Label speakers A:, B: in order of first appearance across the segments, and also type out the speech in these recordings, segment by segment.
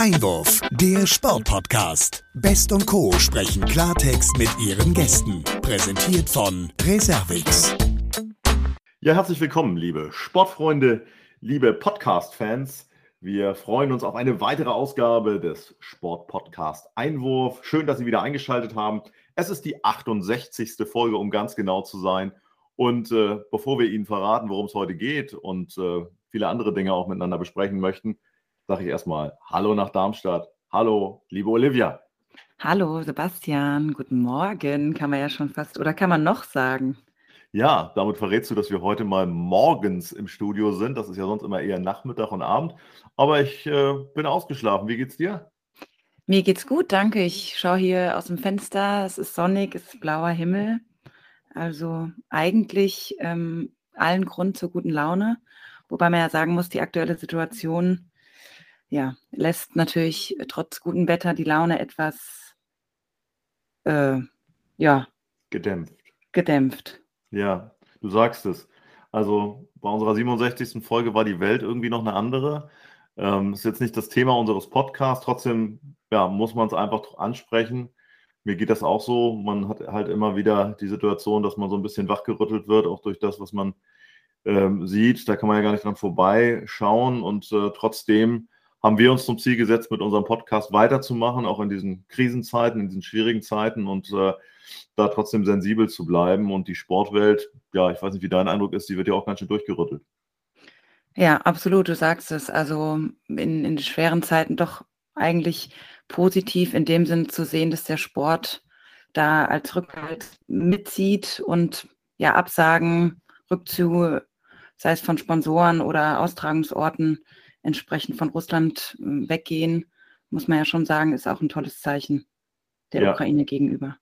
A: Einwurf, der Sportpodcast. Best und Co. sprechen Klartext mit ihren Gästen. Präsentiert von Reservix.
B: Ja, herzlich willkommen, liebe Sportfreunde, liebe Podcast-Fans. Wir freuen uns auf eine weitere Ausgabe des Sportpodcast Einwurf. Schön, dass Sie wieder eingeschaltet haben. Es ist die 68. Folge, um ganz genau zu sein. Und äh, bevor wir Ihnen verraten, worum es heute geht und äh, viele andere Dinge auch miteinander besprechen möchten, sage ich erstmal Hallo nach Darmstadt. Hallo, liebe Olivia.
C: Hallo Sebastian, guten Morgen, kann man ja schon fast, oder kann man noch sagen?
B: Ja, damit verrätst du, dass wir heute mal morgens im Studio sind. Das ist ja sonst immer eher Nachmittag und Abend. Aber ich äh, bin ausgeschlafen. Wie geht's dir?
C: Mir geht's gut, danke. Ich schaue hier aus dem Fenster. Es ist sonnig, es ist blauer Himmel. Also eigentlich ähm, allen Grund zur guten Laune. Wobei man ja sagen muss, die aktuelle Situation ja, lässt natürlich trotz gutem Wetter die Laune etwas äh, ja,
B: gedämpft.
C: gedämpft.
B: Ja, du sagst es. Also bei unserer 67. Folge war die Welt irgendwie noch eine andere. Ähm, ist jetzt nicht das Thema unseres Podcasts, trotzdem ja, muss man es einfach ansprechen. Mir geht das auch so. Man hat halt immer wieder die Situation, dass man so ein bisschen wachgerüttelt wird, auch durch das, was man ähm, sieht. Da kann man ja gar nicht dran vorbeischauen. Und äh, trotzdem haben wir uns zum Ziel gesetzt, mit unserem Podcast weiterzumachen, auch in diesen Krisenzeiten, in diesen schwierigen Zeiten und äh, da trotzdem sensibel zu bleiben. Und die Sportwelt, ja, ich weiß nicht, wie dein Eindruck ist, die wird ja auch ganz schön durchgerüttelt.
C: Ja, absolut, du sagst es. Also in, in schweren Zeiten doch eigentlich positiv in dem Sinn zu sehen, dass der Sport da als Rückhalt mitzieht und ja, Absagen, Rückzüge, sei es von Sponsoren oder Austragungsorten, entsprechend von Russland hm, weggehen, muss man ja schon sagen, ist auch ein tolles Zeichen der ja. Ukraine gegenüber.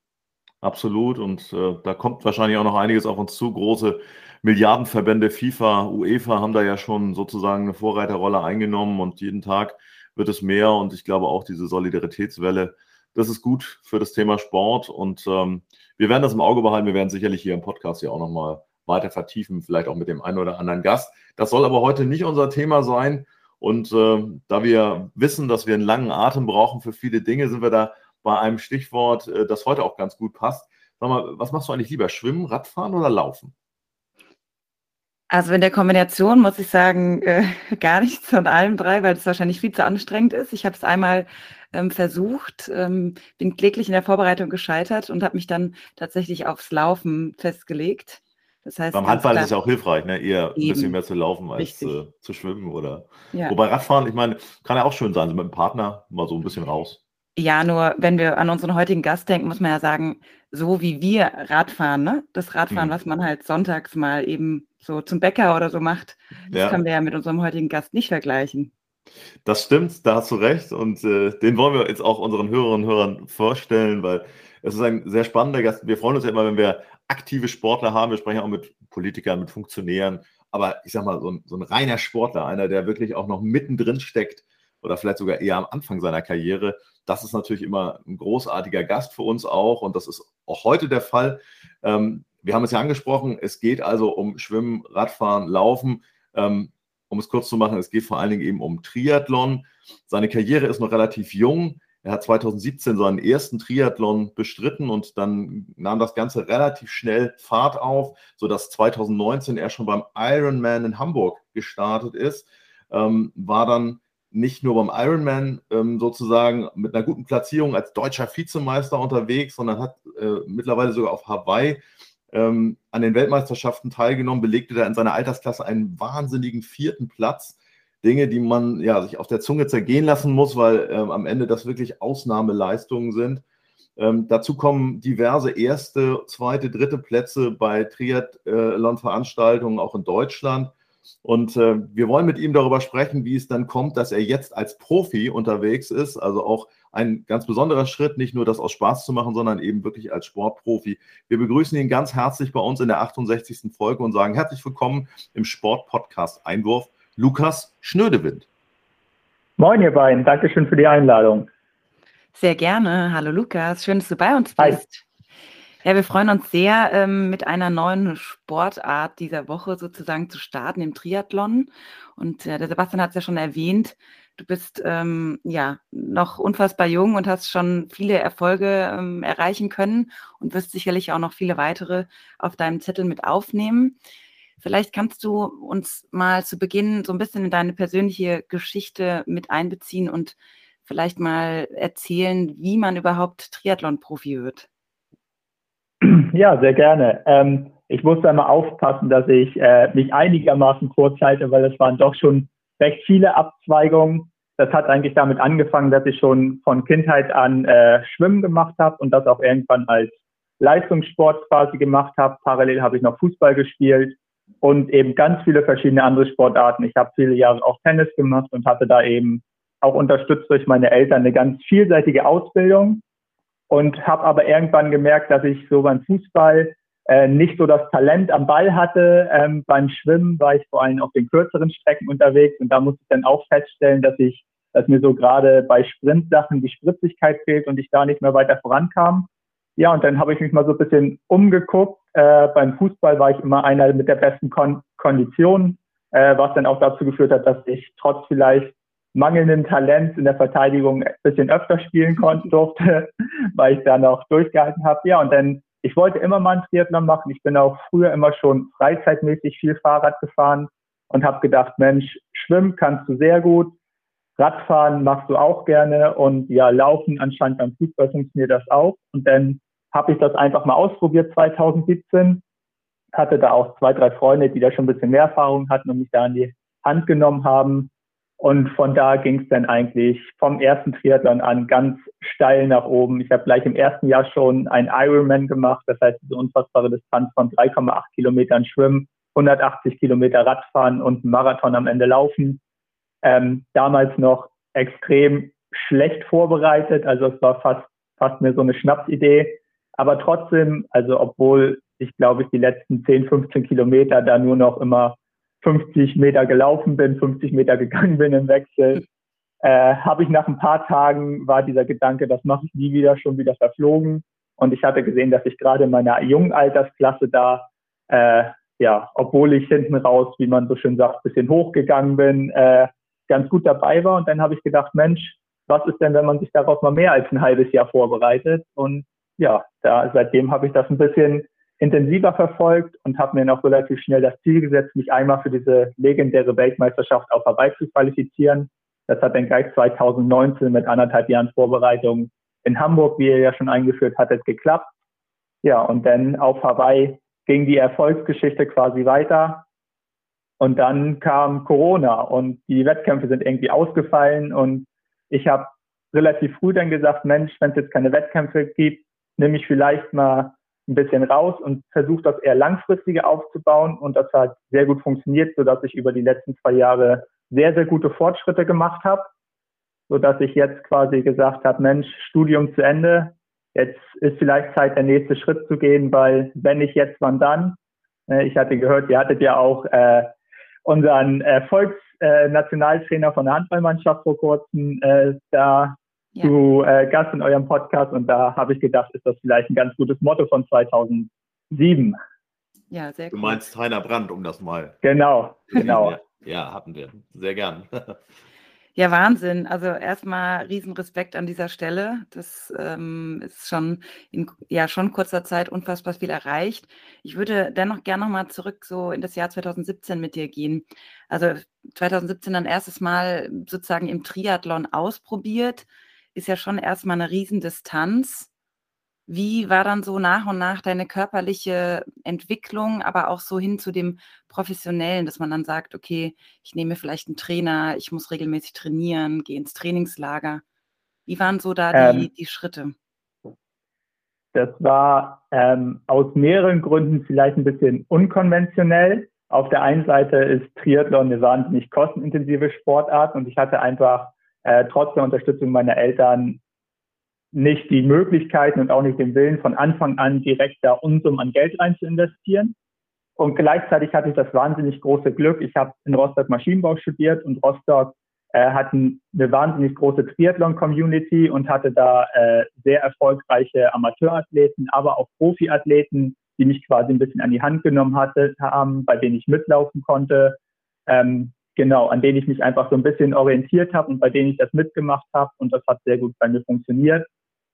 B: Absolut. Und äh, da kommt wahrscheinlich auch noch einiges auf uns zu. Große Milliardenverbände, FIFA, UEFA haben da ja schon sozusagen eine Vorreiterrolle eingenommen und jeden Tag wird es mehr und ich glaube auch diese Solidaritätswelle, das ist gut für das Thema Sport und ähm, wir werden das im Auge behalten. Wir werden sicherlich hier im Podcast ja auch nochmal weiter vertiefen, vielleicht auch mit dem einen oder anderen Gast. Das soll aber heute nicht unser Thema sein. Und äh, da wir wissen, dass wir einen langen Atem brauchen für viele Dinge, sind wir da bei einem Stichwort, äh, das heute auch ganz gut passt. Sag mal, was machst du eigentlich lieber? Schwimmen, Radfahren oder Laufen?
C: Also in der Kombination muss ich sagen, äh, gar nichts von allem drei, weil es wahrscheinlich viel zu anstrengend ist. Ich habe es einmal ähm, versucht, ähm, bin kläglich in der Vorbereitung gescheitert und habe mich dann tatsächlich aufs Laufen festgelegt.
B: Das heißt, Beim Handball ist es ja auch hilfreich, ne? eher eben. ein bisschen mehr zu laufen als äh, zu schwimmen. Oder ja. Wobei Radfahren, ich meine, kann ja auch schön sein, so mit dem Partner mal so ein bisschen raus.
C: Ja, nur wenn wir an unseren heutigen Gast denken, muss man ja sagen, so wie wir Radfahren, ne? das Radfahren, mhm. was man halt sonntags mal eben so zum Bäcker oder so macht, das ja. können wir ja mit unserem heutigen Gast nicht vergleichen.
B: Das stimmt, da hast du recht. Und äh, den wollen wir jetzt auch unseren Hörerinnen und Hörern vorstellen, weil es ist ein sehr spannender Gast. Wir freuen uns ja immer, wenn wir aktive Sportler haben. Wir sprechen auch mit Politikern, mit Funktionären. Aber ich sag mal, so ein, so ein reiner Sportler, einer, der wirklich auch noch mittendrin steckt oder vielleicht sogar eher am Anfang seiner Karriere, das ist natürlich immer ein großartiger Gast für uns auch. Und das ist auch heute der Fall. Ähm, wir haben es ja angesprochen, es geht also um Schwimmen, Radfahren, Laufen. Ähm, um es kurz zu machen, es geht vor allen Dingen eben um Triathlon. Seine Karriere ist noch relativ jung. Er hat 2017 seinen ersten Triathlon bestritten und dann nahm das Ganze relativ schnell Fahrt auf, sodass 2019 er schon beim Ironman in Hamburg gestartet ist. Ähm, war dann nicht nur beim Ironman ähm, sozusagen mit einer guten Platzierung als deutscher Vizemeister unterwegs, sondern hat äh, mittlerweile sogar auf Hawaii ähm, an den Weltmeisterschaften teilgenommen, belegte da in seiner Altersklasse einen wahnsinnigen vierten Platz. Dinge, die man ja, sich auf der Zunge zergehen lassen muss, weil ähm, am Ende das wirklich Ausnahmeleistungen sind. Ähm, dazu kommen diverse erste, zweite, dritte Plätze bei Triathlon-Veranstaltungen auch in Deutschland. Und äh, wir wollen mit ihm darüber sprechen, wie es dann kommt, dass er jetzt als Profi unterwegs ist. Also auch ein ganz besonderer Schritt, nicht nur das aus Spaß zu machen, sondern eben wirklich als Sportprofi. Wir begrüßen ihn ganz herzlich bei uns in der 68. Folge und sagen herzlich willkommen im Sportpodcast Einwurf, Lukas Schnödewind.
D: Moin, ihr beiden. Dankeschön für die Einladung.
C: Sehr gerne. Hallo, Lukas. Schön, dass du bei uns bist. Hi. Ja, wir freuen uns sehr, ähm, mit einer neuen Sportart dieser Woche sozusagen zu starten, im Triathlon. Und äh, der Sebastian hat es ja schon erwähnt, du bist ähm, ja noch unfassbar jung und hast schon viele Erfolge ähm, erreichen können und wirst sicherlich auch noch viele weitere auf deinem Zettel mit aufnehmen. Vielleicht kannst du uns mal zu Beginn so ein bisschen in deine persönliche Geschichte mit einbeziehen und vielleicht mal erzählen, wie man überhaupt Triathlon-Profi wird.
D: Ja, sehr gerne. Ähm, ich musste einmal aufpassen, dass ich äh, mich einigermaßen kurz halte, weil es waren doch schon recht viele Abzweigungen. Das hat eigentlich damit angefangen, dass ich schon von Kindheit an äh, Schwimmen gemacht habe und das auch irgendwann als Leistungssport quasi gemacht habe. Parallel habe ich noch Fußball gespielt und eben ganz viele verschiedene andere Sportarten. Ich habe viele Jahre auch Tennis gemacht und hatte da eben auch unterstützt durch meine Eltern eine ganz vielseitige Ausbildung und habe aber irgendwann gemerkt, dass ich so beim Fußball äh, nicht so das Talent am Ball hatte. Ähm, beim Schwimmen war ich vor allem auf den kürzeren Strecken unterwegs und da musste ich dann auch feststellen, dass ich, dass mir so gerade bei Sprintsachen die Spritzigkeit fehlt und ich da nicht mehr weiter vorankam. Ja, und dann habe ich mich mal so ein bisschen umgeguckt. Äh, beim Fußball war ich immer einer mit der besten Kon Kondition, äh, was dann auch dazu geführt hat, dass ich trotz vielleicht mangelnden Talents in der Verteidigung ein bisschen öfter spielen konnte, durfte, weil ich da noch durchgehalten habe. Ja, und dann, ich wollte immer mal einen Triathlon machen. Ich bin auch früher immer schon freizeitmäßig viel Fahrrad gefahren und habe gedacht, Mensch, schwimmen kannst du sehr gut, Radfahren machst du auch gerne und ja, Laufen anscheinend beim Fußball funktioniert das auch. Und dann habe ich das einfach mal ausprobiert 2017, hatte da auch zwei, drei Freunde, die da schon ein bisschen mehr Erfahrung hatten und mich da an die Hand genommen haben und von da ging es dann eigentlich vom ersten Triathlon an ganz steil nach oben. Ich habe gleich im ersten Jahr schon ein Ironman gemacht, das heißt diese unfassbare Distanz von 3,8 Kilometern Schwimmen, 180 Kilometer Radfahren und einen Marathon am Ende laufen. Ähm, damals noch extrem schlecht vorbereitet, also es war fast, fast mir so eine Schnapsidee. Aber trotzdem, also obwohl ich glaube ich die letzten 10, 15 Kilometer da nur noch immer 50 Meter gelaufen bin, 50 Meter gegangen bin im Wechsel, äh, habe ich nach ein paar Tagen war dieser Gedanke, das mache ich nie wieder, schon wieder verflogen. Und ich hatte gesehen, dass ich gerade in meiner jungen Altersklasse da, äh, ja, obwohl ich hinten raus, wie man so schön sagt, bisschen hochgegangen bin, äh, ganz gut dabei war. Und dann habe ich gedacht, Mensch, was ist denn, wenn man sich darauf mal mehr als ein halbes Jahr vorbereitet? Und ja, da seitdem habe ich das ein bisschen intensiver verfolgt und habe mir noch relativ schnell das Ziel gesetzt, mich einmal für diese legendäre Weltmeisterschaft auf Hawaii zu qualifizieren. Das hat dann gleich 2019 mit anderthalb Jahren Vorbereitung in Hamburg, wie ihr ja schon eingeführt hattet, geklappt. Ja, und dann auf Hawaii ging die Erfolgsgeschichte quasi weiter. Und dann kam Corona und die Wettkämpfe sind irgendwie ausgefallen und ich habe relativ früh dann gesagt, Mensch, wenn es jetzt keine Wettkämpfe gibt, nehme ich vielleicht mal ein bisschen raus und versuche das eher langfristiger aufzubauen. Und das hat sehr gut funktioniert, sodass ich über die letzten zwei Jahre sehr, sehr gute Fortschritte gemacht habe, sodass ich jetzt quasi gesagt habe, Mensch, Studium zu Ende, jetzt ist vielleicht Zeit, der nächste Schritt zu gehen, weil wenn nicht jetzt, wann dann? Äh, ich hatte gehört, ihr hattet ja auch äh, unseren Erfolgsnationaltrainer äh, von der Handballmannschaft vor kurzem äh, da ja. zu äh, Gast in eurem Podcast und da habe ich gedacht, ist das vielleicht ein ganz gutes Motto von 2007.
B: Ja, sehr gut. Du meinst Heiner Brandt, um das mal.
D: Genau, genau.
B: ja, ja, hatten wir. Sehr gern.
C: Ja, Wahnsinn. Also erstmal Riesenrespekt an dieser Stelle. Das ähm, ist schon in ja, schon kurzer Zeit unfassbar viel erreicht. Ich würde dennoch gerne nochmal zurück so in das Jahr 2017 mit dir gehen. Also 2017 dann erstes Mal sozusagen im Triathlon ausprobiert ist ja schon erstmal eine Riesendistanz. Wie war dann so nach und nach deine körperliche Entwicklung, aber auch so hin zu dem Professionellen, dass man dann sagt, okay, ich nehme vielleicht einen Trainer, ich muss regelmäßig trainieren, gehe ins Trainingslager. Wie waren so da die, ähm, die Schritte?
D: Das war ähm, aus mehreren Gründen vielleicht ein bisschen unkonventionell. Auf der einen Seite ist Triathlon eine wahnsinnig kostenintensive Sportart und ich hatte einfach äh, trotz der Unterstützung meiner Eltern nicht die Möglichkeiten und auch nicht den Willen, von Anfang an direkt da Unsummen an Geld rein zu investieren. Und gleichzeitig hatte ich das wahnsinnig große Glück. Ich habe in Rostock Maschinenbau studiert und Rostock äh, hatten eine wahnsinnig große Triathlon-Community und hatte da äh, sehr erfolgreiche Amateurathleten, aber auch Profiathleten, die mich quasi ein bisschen an die Hand genommen hatte, haben, bei denen ich mitlaufen konnte. Ähm, genau, an denen ich mich einfach so ein bisschen orientiert habe und bei denen ich das mitgemacht habe und das hat sehr gut bei mir funktioniert.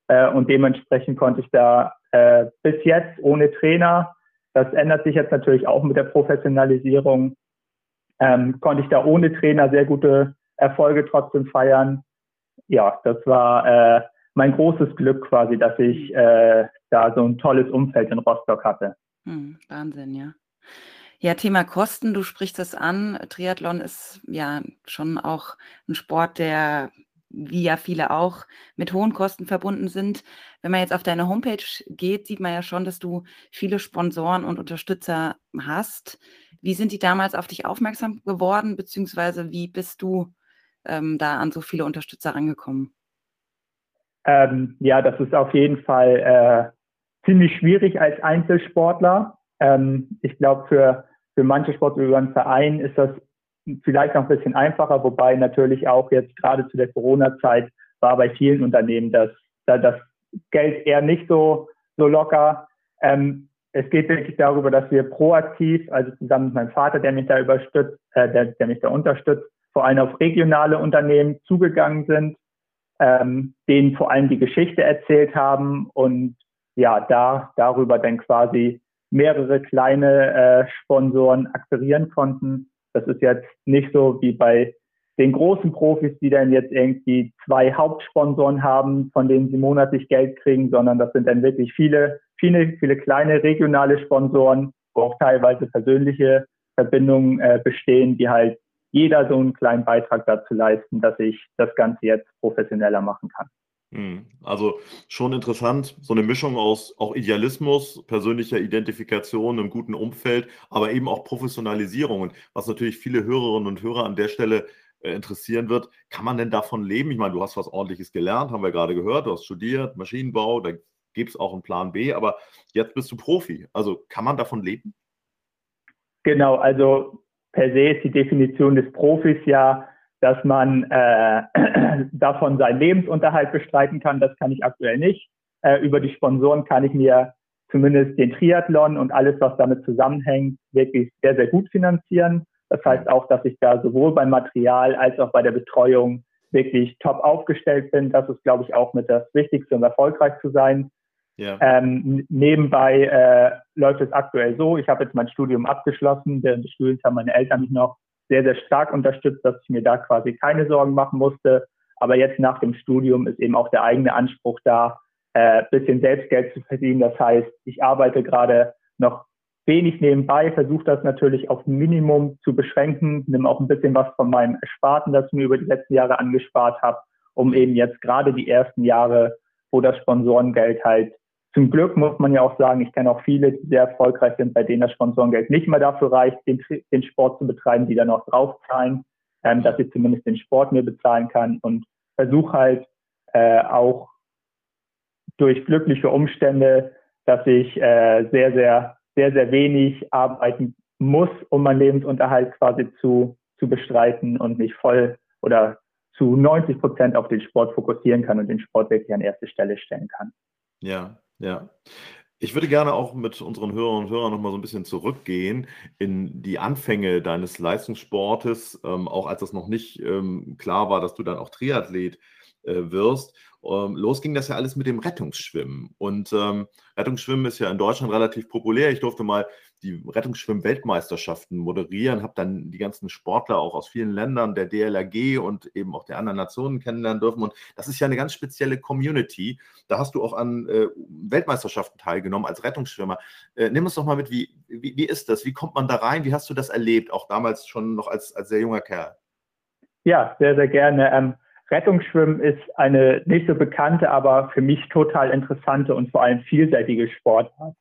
D: Äh, und dementsprechend konnte ich da äh, bis jetzt ohne Trainer, das ändert sich jetzt natürlich auch mit der Professionalisierung, ähm, konnte ich da ohne Trainer sehr gute Erfolge trotzdem feiern. Ja, das war äh, mein großes Glück quasi, dass ich äh, da so ein tolles Umfeld in Rostock hatte.
C: Hm, Wahnsinn, ja. Ja, Thema Kosten, du sprichst es an. Triathlon ist ja schon auch ein Sport, der, wie ja viele auch, mit hohen Kosten verbunden sind. Wenn man jetzt auf deine Homepage geht, sieht man ja schon, dass du viele Sponsoren und Unterstützer hast. Wie sind die damals auf dich aufmerksam geworden, beziehungsweise wie bist du ähm, da an so viele Unterstützer rangekommen?
D: Ähm, ja, das ist auf jeden Fall äh, ziemlich schwierig als Einzelsportler. Ähm, ich glaube, für für manche Sportler über einen Verein ist das vielleicht noch ein bisschen einfacher, wobei natürlich auch jetzt gerade zu der Corona-Zeit war bei vielen Unternehmen das, das Geld eher nicht so, so locker. Ähm, es geht wirklich darüber, dass wir proaktiv, also zusammen mit meinem Vater, der mich da überstützt, äh, der, der mich da unterstützt, vor allem auf regionale Unternehmen zugegangen sind, ähm, denen vor allem die Geschichte erzählt haben und ja, da darüber dann quasi mehrere kleine äh, Sponsoren akquirieren konnten. Das ist jetzt nicht so wie bei den großen Profis, die dann jetzt irgendwie zwei Hauptsponsoren haben, von denen sie monatlich Geld kriegen, sondern das sind dann wirklich viele, viele, viele kleine regionale Sponsoren, wo auch teilweise persönliche Verbindungen äh, bestehen, die halt jeder so einen kleinen Beitrag dazu leisten, dass ich das Ganze jetzt professioneller machen kann.
B: Hm, also schon interessant, so eine Mischung aus auch Idealismus, persönlicher Identifikation, einem guten Umfeld, aber eben auch Professionalisierung. Und was natürlich viele Hörerinnen und Hörer an der Stelle äh, interessieren wird, kann man denn davon leben? Ich meine, du hast was Ordentliches gelernt, haben wir gerade gehört, du hast studiert, Maschinenbau, da gibt es auch einen Plan B, aber jetzt bist du Profi. Also kann man davon leben?
D: Genau, also per se ist die Definition des Profis ja, dass man äh, davon seinen Lebensunterhalt bestreiten kann. Das kann ich aktuell nicht. Äh, über die Sponsoren kann ich mir zumindest den Triathlon und alles, was damit zusammenhängt, wirklich sehr, sehr gut finanzieren. Das heißt auch, dass ich da sowohl beim Material als auch bei der Betreuung wirklich top aufgestellt bin. Das ist, glaube ich, auch mit das Wichtigste, um erfolgreich zu sein. Ja. Ähm, nebenbei äh, läuft es aktuell so, ich habe jetzt mein Studium abgeschlossen. Während des Studiums haben meine Eltern mich noch sehr, sehr stark unterstützt, dass ich mir da quasi keine Sorgen machen musste. Aber jetzt nach dem Studium ist eben auch der eigene Anspruch da, äh, bisschen Selbstgeld zu verdienen. Das heißt, ich arbeite gerade noch wenig nebenbei, versuche das natürlich auf Minimum zu beschränken, nehme auch ein bisschen was von meinem Ersparten, das ich mir über die letzten Jahre angespart habe, um eben jetzt gerade die ersten Jahre, wo das Sponsorengeld halt zum Glück muss man ja auch sagen, ich kenne auch viele, die sehr erfolgreich sind, bei denen das Sponsorengeld nicht mehr dafür reicht, den, den Sport zu betreiben, die dann auch draufzahlen, ähm, dass ich zumindest den Sport mir bezahlen kann und versuche halt äh, auch durch glückliche Umstände, dass ich äh, sehr, sehr, sehr, sehr wenig arbeiten muss, um meinen Lebensunterhalt quasi zu, zu bestreiten und mich voll oder zu 90 Prozent auf den Sport fokussieren kann und den Sport wirklich an erste Stelle stellen kann.
B: Ja, ja. Ich würde gerne auch mit unseren Hörerinnen und Hörern noch mal so ein bisschen zurückgehen in die Anfänge deines Leistungssportes, ähm, auch als es noch nicht ähm, klar war, dass du dann auch Triathlet äh, wirst. Ähm, los ging das ja alles mit dem Rettungsschwimmen. Und ähm, Rettungsschwimmen ist ja in Deutschland relativ populär. Ich durfte mal die Rettungsschwimm-Weltmeisterschaften moderieren, habe dann die ganzen Sportler auch aus vielen Ländern der DLRG und eben auch der anderen Nationen kennenlernen dürfen. Und das ist ja eine ganz spezielle Community. Da hast du auch an äh, Weltmeisterschaften teilgenommen als Rettungsschwimmer. Äh, nimm uns doch mal mit, wie, wie, wie ist das? Wie kommt man da rein? Wie hast du das erlebt? Auch damals schon noch als, als sehr junger Kerl.
D: Ja, sehr, sehr gerne. Ähm, Rettungsschwimmen ist eine nicht so bekannte, aber für mich total interessante und vor allem vielseitige Sportart.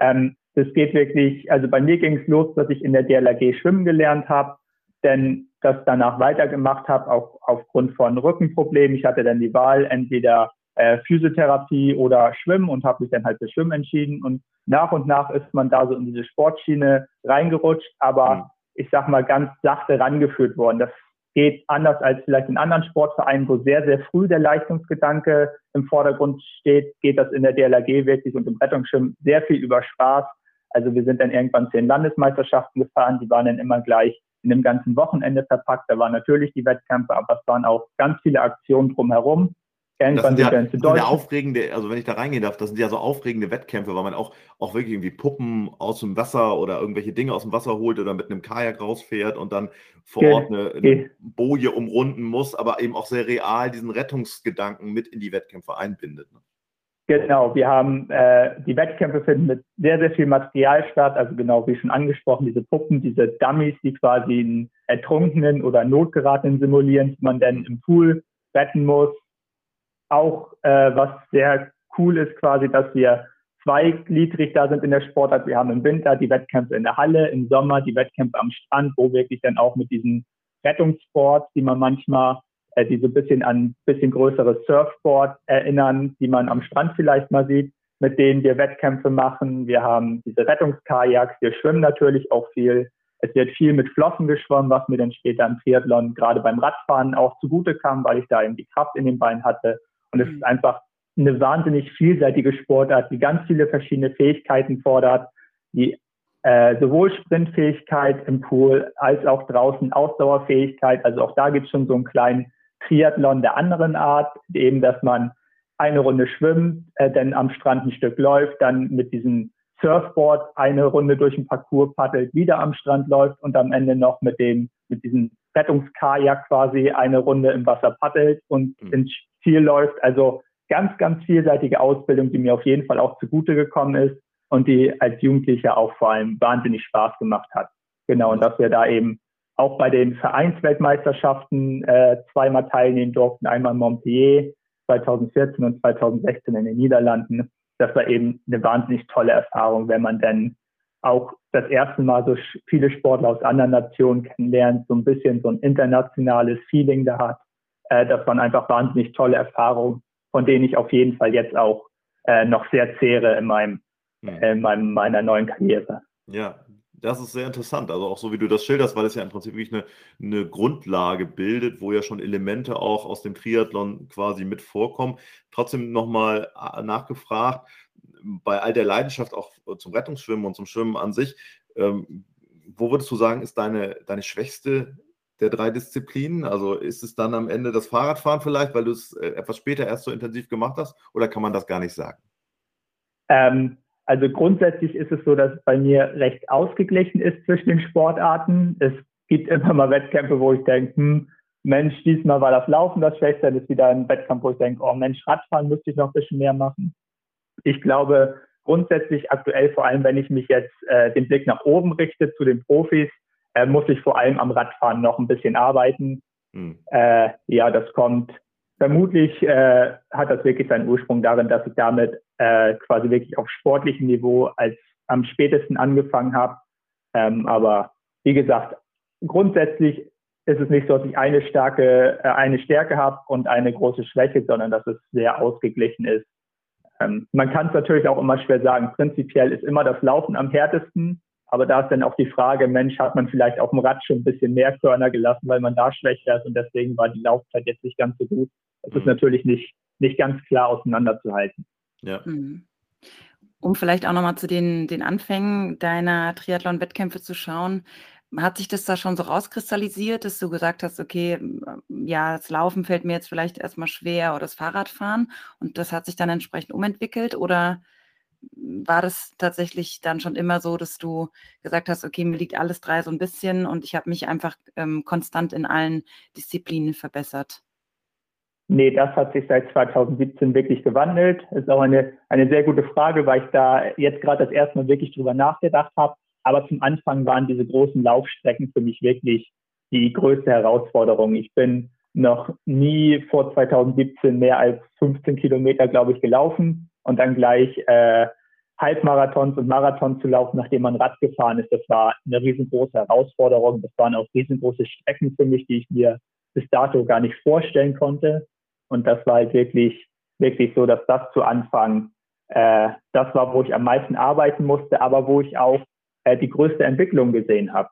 D: Ähm, das geht wirklich, also bei mir ging es los, dass ich in der DLRG schwimmen gelernt habe, denn das danach weitergemacht habe, auch aufgrund von Rückenproblemen. Ich hatte dann die Wahl, entweder äh, Physiotherapie oder Schwimmen und habe mich dann halt für Schwimmen entschieden. Und nach und nach ist man da so in diese Sportschiene reingerutscht, aber mhm. ich sag mal ganz sachte rangeführt worden. Das geht anders als vielleicht in anderen Sportvereinen, wo sehr, sehr früh der Leistungsgedanke im Vordergrund steht, geht das in der DLRG wirklich und im Rettungsschirm sehr viel über Spaß. Also wir sind dann irgendwann zehn Landesmeisterschaften gefahren, die waren dann immer gleich in dem ganzen Wochenende verpackt. Da waren natürlich die Wettkämpfe, aber es waren auch ganz viele Aktionen drumherum.
B: Irgendwann das sind ja, sind ja aufregende, also wenn ich da reingehen darf, das sind ja so aufregende Wettkämpfe, weil man auch, auch wirklich irgendwie Puppen aus dem Wasser oder irgendwelche Dinge aus dem Wasser holt oder mit einem Kajak rausfährt und dann vor okay. Ort eine, eine Boje umrunden muss, aber eben auch sehr real diesen Rettungsgedanken mit in die Wettkämpfe einbindet. Ne?
D: Genau, wir haben äh, die Wettkämpfe finden mit sehr, sehr viel Material statt, also genau wie schon angesprochen, diese Puppen, diese Dummies, die quasi einen Ertrunkenen oder Notgeratenen simulieren, die man dann im Pool retten muss auch äh, was sehr cool ist quasi, dass wir zweigliedrig da sind in der Sportart. Wir haben im Winter die Wettkämpfe in der Halle, im Sommer die Wettkämpfe am Strand, wo wirklich dann auch mit diesen Rettungssports, die man manchmal, äh, die so ein bisschen an bisschen größere Surfboard erinnern, die man am Strand vielleicht mal sieht, mit denen wir Wettkämpfe machen. Wir haben diese Rettungskajaks, wir schwimmen natürlich auch viel. Es wird viel mit Flossen geschwommen, was mir dann später im Triathlon gerade beim Radfahren auch zugute kam, weil ich da eben die Kraft in den Beinen hatte. Und es ist mhm. einfach eine wahnsinnig vielseitige Sportart, die ganz viele verschiedene Fähigkeiten fordert, die äh, sowohl Sprintfähigkeit im Pool als auch draußen Ausdauerfähigkeit. Also auch da gibt es schon so einen kleinen Triathlon der anderen Art, eben dass man eine Runde schwimmt, äh, dann am Strand ein Stück läuft, dann mit diesem Surfboard eine Runde durch den Parcours paddelt, wieder am Strand läuft und am Ende noch mit dem mit diesem Rettungskajak quasi eine Runde im Wasser paddelt und mhm. ins Ziel läuft. Also ganz, ganz vielseitige Ausbildung, die mir auf jeden Fall auch zugute gekommen ist und die als Jugendlicher auch vor allem wahnsinnig Spaß gemacht hat. Genau, und dass wir da eben auch bei den Vereinsweltmeisterschaften äh, zweimal teilnehmen durften, einmal in Montpellier 2014 und 2016 in den Niederlanden. Das war eben eine wahnsinnig tolle Erfahrung, wenn man dann auch das erste Mal so viele Sportler aus anderen Nationen kennenlernt, so ein bisschen so ein internationales Feeling da hat äh, das waren einfach wahnsinnig tolle Erfahrungen, von denen ich auf jeden Fall jetzt auch äh, noch sehr zehre in meinem, hm. in meinem, meiner neuen Karriere.
B: Ja, das ist sehr interessant. Also auch so wie du das schilderst, weil es ja im Prinzip wirklich eine, eine Grundlage bildet, wo ja schon Elemente auch aus dem Triathlon quasi mit vorkommen. Trotzdem nochmal äh, nachgefragt, bei all der Leidenschaft auch zum Rettungsschwimmen und zum Schwimmen an sich, ähm, wo würdest du sagen, ist deine, deine schwächste der drei Disziplinen? Also ist es dann am Ende das Fahrradfahren vielleicht, weil du es äh, etwas später erst so intensiv gemacht hast, oder kann man das gar nicht sagen?
D: Ähm, also grundsätzlich ist es so, dass es bei mir recht ausgeglichen ist zwischen den Sportarten. Es gibt immer mal Wettkämpfe, wo ich denke, hm, Mensch, diesmal war das Laufen das Schwächste, dann ist wieder ein Wettkampf, wo ich denke, oh Mensch, Radfahren müsste ich noch ein bisschen mehr machen. Ich glaube, grundsätzlich aktuell, vor allem wenn ich mich jetzt äh, den Blick nach oben richte zu den Profis, äh, muss ich vor allem am Radfahren noch ein bisschen arbeiten. Mhm. Äh, ja, das kommt. Vermutlich äh, hat das wirklich seinen Ursprung darin, dass ich damit äh, quasi wirklich auf sportlichem Niveau als am spätesten angefangen habe. Ähm, aber wie gesagt, grundsätzlich ist es nicht so, dass ich eine starke, äh, eine Stärke habe und eine große Schwäche, sondern dass es sehr ausgeglichen ist. Ähm, man kann es natürlich auch immer schwer sagen. Prinzipiell ist immer das Laufen am härtesten. Aber da ist dann auch die Frage, Mensch, hat man vielleicht auf dem Rad schon ein bisschen mehr Körner gelassen, weil man da schwächer ist und deswegen war die Laufzeit jetzt nicht ganz so gut. Das mhm. ist natürlich nicht, nicht ganz klar auseinanderzuhalten.
C: Ja. Mhm. Um vielleicht auch nochmal zu den, den Anfängen deiner Triathlon-Wettkämpfe zu schauen, hat sich das da schon so rauskristallisiert, dass du gesagt hast, okay, ja, das Laufen fällt mir jetzt vielleicht erstmal schwer oder das Fahrradfahren und das hat sich dann entsprechend umentwickelt oder war das tatsächlich dann schon immer so, dass du gesagt hast, okay, mir liegt alles drei so ein bisschen und ich habe mich einfach ähm, konstant in allen Disziplinen verbessert?
D: Nee, das hat sich seit 2017 wirklich gewandelt. Ist auch eine, eine sehr gute Frage, weil ich da jetzt gerade das erste Mal wirklich drüber nachgedacht habe. Aber zum Anfang waren diese großen Laufstrecken für mich wirklich die größte Herausforderung. Ich bin noch nie vor 2017 mehr als 15 Kilometer, glaube ich, gelaufen und dann gleich äh, Halbmarathons und Marathons zu laufen, nachdem man Rad gefahren ist. Das war eine riesengroße Herausforderung. Das waren auch riesengroße Strecken für mich, die ich mir bis dato gar nicht vorstellen konnte. Und das war halt wirklich, wirklich so, dass das zu Anfang äh, das war, wo ich am meisten arbeiten musste, aber wo ich auch äh, die größte Entwicklung gesehen habe.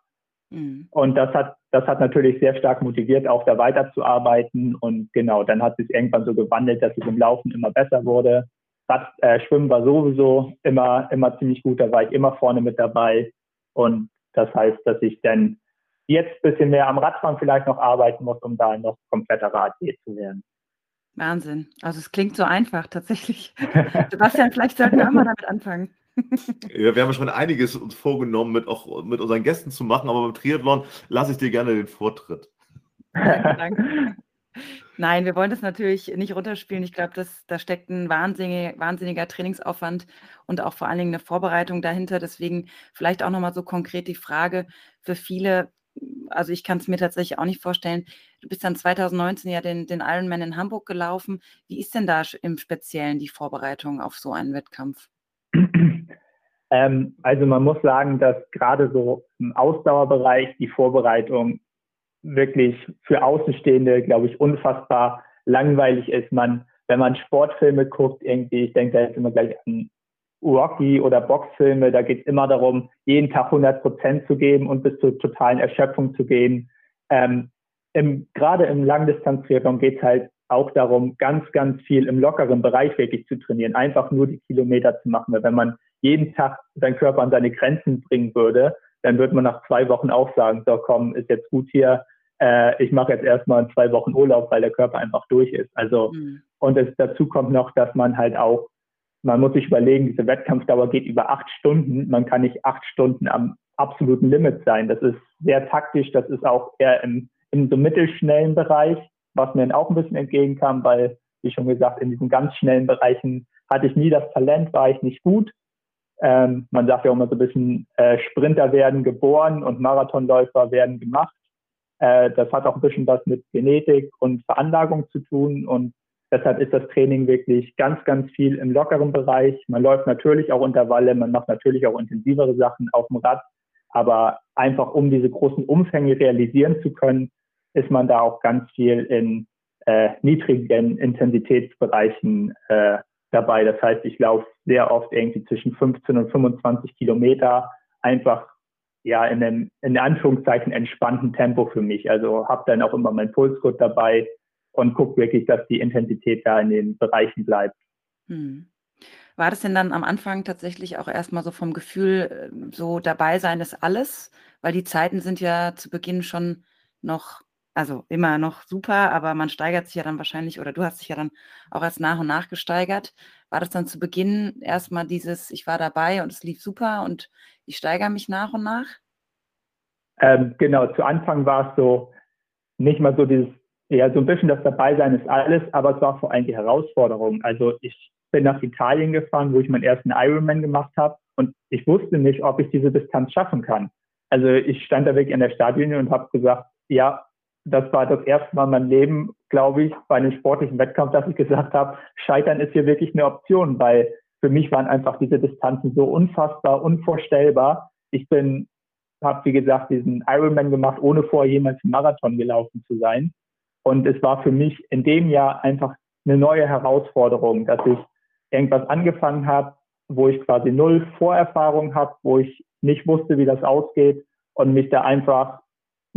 D: Mhm. Und das hat das hat natürlich sehr stark motiviert, auch da weiterzuarbeiten. Und genau, dann hat sich irgendwann so gewandelt, dass es im Laufen immer besser wurde. Rad, äh, Schwimmen war sowieso immer, immer ziemlich gut, da war ich immer vorne mit dabei. Und das heißt, dass ich dann jetzt ein bisschen mehr am Radfahren vielleicht noch arbeiten muss, um da noch kompletter Radier zu werden.
C: Wahnsinn. Also es klingt so einfach tatsächlich. Sebastian, vielleicht sollten wir auch mal damit anfangen.
B: Ja, wir haben schon einiges uns vorgenommen, mit, auch mit unseren Gästen zu machen, aber beim Triathlon lasse ich dir gerne den Vortritt.
C: Danke, danke. Nein, wir wollen das natürlich nicht runterspielen. Ich glaube, da steckt ein wahnsinniger, wahnsinniger Trainingsaufwand und auch vor allen Dingen eine Vorbereitung dahinter. Deswegen vielleicht auch nochmal so konkret die Frage für viele, also ich kann es mir tatsächlich auch nicht vorstellen. Du bist dann 2019 ja den, den Ironman in Hamburg gelaufen. Wie ist denn da im Speziellen die Vorbereitung auf so einen Wettkampf?
D: Ähm, also man muss sagen, dass gerade so im Ausdauerbereich die Vorbereitung wirklich für Außenstehende, glaube ich, unfassbar langweilig ist. Man, wenn man Sportfilme guckt, irgendwie, ich denke da jetzt immer gleich an Rocky oder Boxfilme, da geht es immer darum, jeden Tag 100 Prozent zu geben und bis zur totalen Erschöpfung zu gehen. Ähm, im, gerade im Langdistanztriathlon geht es halt auch darum, ganz, ganz viel im lockeren Bereich wirklich zu trainieren, einfach nur die Kilometer zu machen. Weil wenn man jeden Tag seinen Körper an seine Grenzen bringen würde, dann würde man nach zwei Wochen auch sagen, so komm, ist jetzt gut hier, äh, ich mache jetzt erstmal zwei Wochen Urlaub, weil der Körper einfach durch ist. Also mhm. und es, dazu kommt noch, dass man halt auch, man muss sich überlegen, diese Wettkampfdauer geht über acht Stunden. Man kann nicht acht Stunden am absoluten Limit sein. Das ist sehr taktisch, das ist auch eher im, im so mittelschnellen Bereich was mir dann auch ein bisschen entgegenkam, weil, wie schon gesagt, in diesen ganz schnellen Bereichen hatte ich nie das Talent, war ich nicht gut. Ähm, man sagt ja auch immer so ein bisschen, äh, Sprinter werden geboren und Marathonläufer werden gemacht. Äh, das hat auch ein bisschen was mit Genetik und Veranlagung zu tun und deshalb ist das Training wirklich ganz, ganz viel im lockeren Bereich. Man läuft natürlich auch Intervalle, man macht natürlich auch intensivere Sachen auf dem Rad, aber einfach um diese großen Umfänge realisieren zu können, ist man da auch ganz viel in äh, niedrigen Intensitätsbereichen äh, dabei. Das heißt, ich laufe sehr oft irgendwie zwischen 15 und 25 Kilometer einfach ja in einem in Anführungszeichen entspannten Tempo für mich. Also habe dann auch immer mein Pulsgurt dabei und gucke wirklich, dass die Intensität da in den Bereichen bleibt. Hm.
C: War das denn dann am Anfang tatsächlich auch erstmal so vom Gefühl, äh, so dabei sein ist alles? Weil die Zeiten sind ja zu Beginn schon noch also immer noch super, aber man steigert sich ja dann wahrscheinlich, oder du hast dich ja dann auch erst nach und nach gesteigert. War das dann zu Beginn erstmal dieses, ich war dabei und es lief super und ich steigere mich nach und nach?
D: Ähm, genau, zu Anfang war es so, nicht mal so dieses, ja, so ein bisschen das Dabeisein ist alles, aber es war vor allem die Herausforderung. Also ich bin nach Italien gefahren, wo ich meinen ersten Ironman gemacht habe und ich wusste nicht, ob ich diese Distanz schaffen kann. Also ich stand da wirklich an der Startlinie und habe gesagt, ja, das war das erste Mal in meinem Leben, glaube ich, bei einem sportlichen Wettkampf, dass ich gesagt habe, Scheitern ist hier wirklich eine Option, weil für mich waren einfach diese Distanzen so unfassbar, unvorstellbar. Ich bin, habe wie gesagt diesen Ironman gemacht, ohne vorher jemals einen Marathon gelaufen zu sein. Und es war für mich in dem Jahr einfach eine neue Herausforderung, dass ich irgendwas angefangen habe, wo ich quasi null Vorerfahrung habe, wo ich nicht wusste, wie das ausgeht und mich da einfach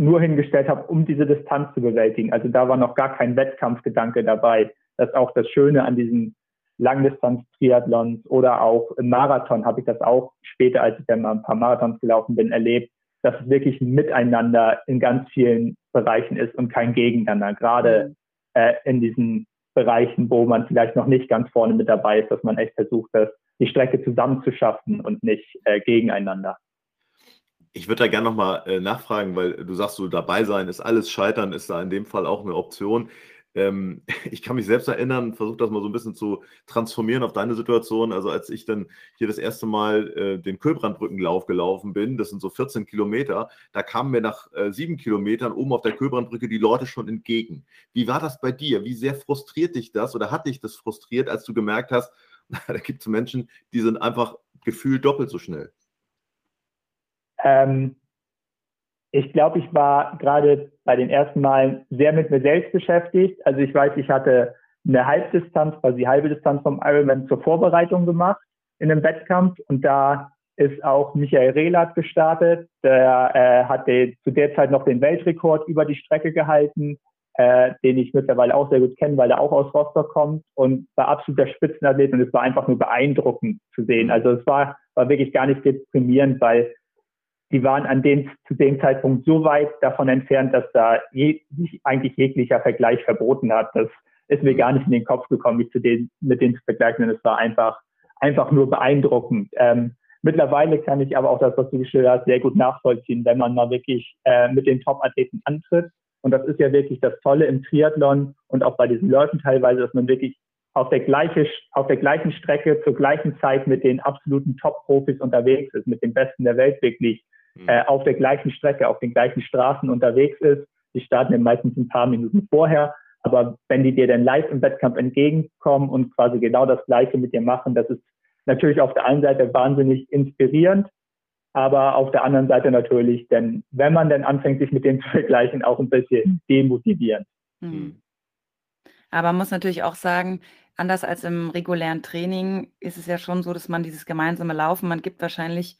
D: nur hingestellt habe, um diese Distanz zu bewältigen. Also da war noch gar kein Wettkampfgedanke dabei. Das ist auch das Schöne an diesen Langdistanz-Triathlons oder auch im Marathon habe ich das auch später, als ich dann mal ein paar Marathons gelaufen bin, erlebt, dass es wirklich ein Miteinander in ganz vielen Bereichen ist und kein Gegeneinander. Gerade mhm. äh, in diesen Bereichen, wo man vielleicht noch nicht ganz vorne mit dabei ist, dass man echt versucht, das, die Strecke zusammenzuschaffen und nicht äh, gegeneinander.
B: Ich würde da gerne nochmal äh, nachfragen, weil du sagst, so dabei sein ist alles, scheitern ist da in dem Fall auch eine Option. Ähm, ich kann mich selbst erinnern, versuche das mal so ein bisschen zu transformieren auf deine Situation. Also als ich dann hier das erste Mal äh, den Köbrandbrückenlauf gelaufen bin, das sind so 14 Kilometer, da kamen mir nach äh, sieben Kilometern oben auf der Köbrandbrücke die Leute schon entgegen. Wie war das bei dir? Wie sehr frustriert dich das oder hat dich das frustriert, als du gemerkt hast, da gibt es Menschen, die sind einfach gefühlt doppelt so schnell?
D: Ähm, ich glaube, ich war gerade bei den ersten Malen sehr mit mir selbst beschäftigt. Also ich weiß, ich hatte eine Halbdistanz, quasi halbe Distanz vom Ironman zur Vorbereitung gemacht in einem Wettkampf und da ist auch Michael Rehlert gestartet. Der äh, hat den, zu der Zeit noch den Weltrekord über die Strecke gehalten, äh, den ich mittlerweile auch sehr gut kenne, weil er auch aus Rostock kommt und war absoluter Spitzenathlet und es war einfach nur beeindruckend zu sehen. Also es war, war wirklich gar nicht deprimierend, weil die waren an dem, zu dem Zeitpunkt so weit davon entfernt, dass da je, sich eigentlich jeglicher Vergleich verboten hat. Das ist mir gar nicht in den Kopf gekommen, mich zu den, mit denen zu vergleichen. Und es war einfach, einfach nur beeindruckend. Ähm, mittlerweile kann ich aber auch das, was du geschildert hast, sehr gut nachvollziehen, wenn man mal wirklich äh, mit den Top-Athleten antritt. Und das ist ja wirklich das Tolle im Triathlon und auch bei diesen Läufen teilweise, dass man wirklich auf der, gleiche, auf der gleichen Strecke zur gleichen Zeit mit den absoluten Top-Profis unterwegs ist, mit den Besten der Welt wirklich mhm. äh, auf der gleichen Strecke, auf den gleichen Straßen unterwegs ist. Die starten ja meistens ein paar Minuten vorher. Aber wenn die dir dann live im Wettkampf entgegenkommen und quasi genau das Gleiche mit dir machen, das ist natürlich auf der einen Seite wahnsinnig inspirierend, aber auf der anderen Seite natürlich, denn wenn man dann anfängt, sich mit denen zu vergleichen, auch ein bisschen demotivierend. Mhm.
C: Aber man muss natürlich auch sagen, anders als im regulären Training ist es ja schon so, dass man dieses gemeinsame Laufen, man gibt wahrscheinlich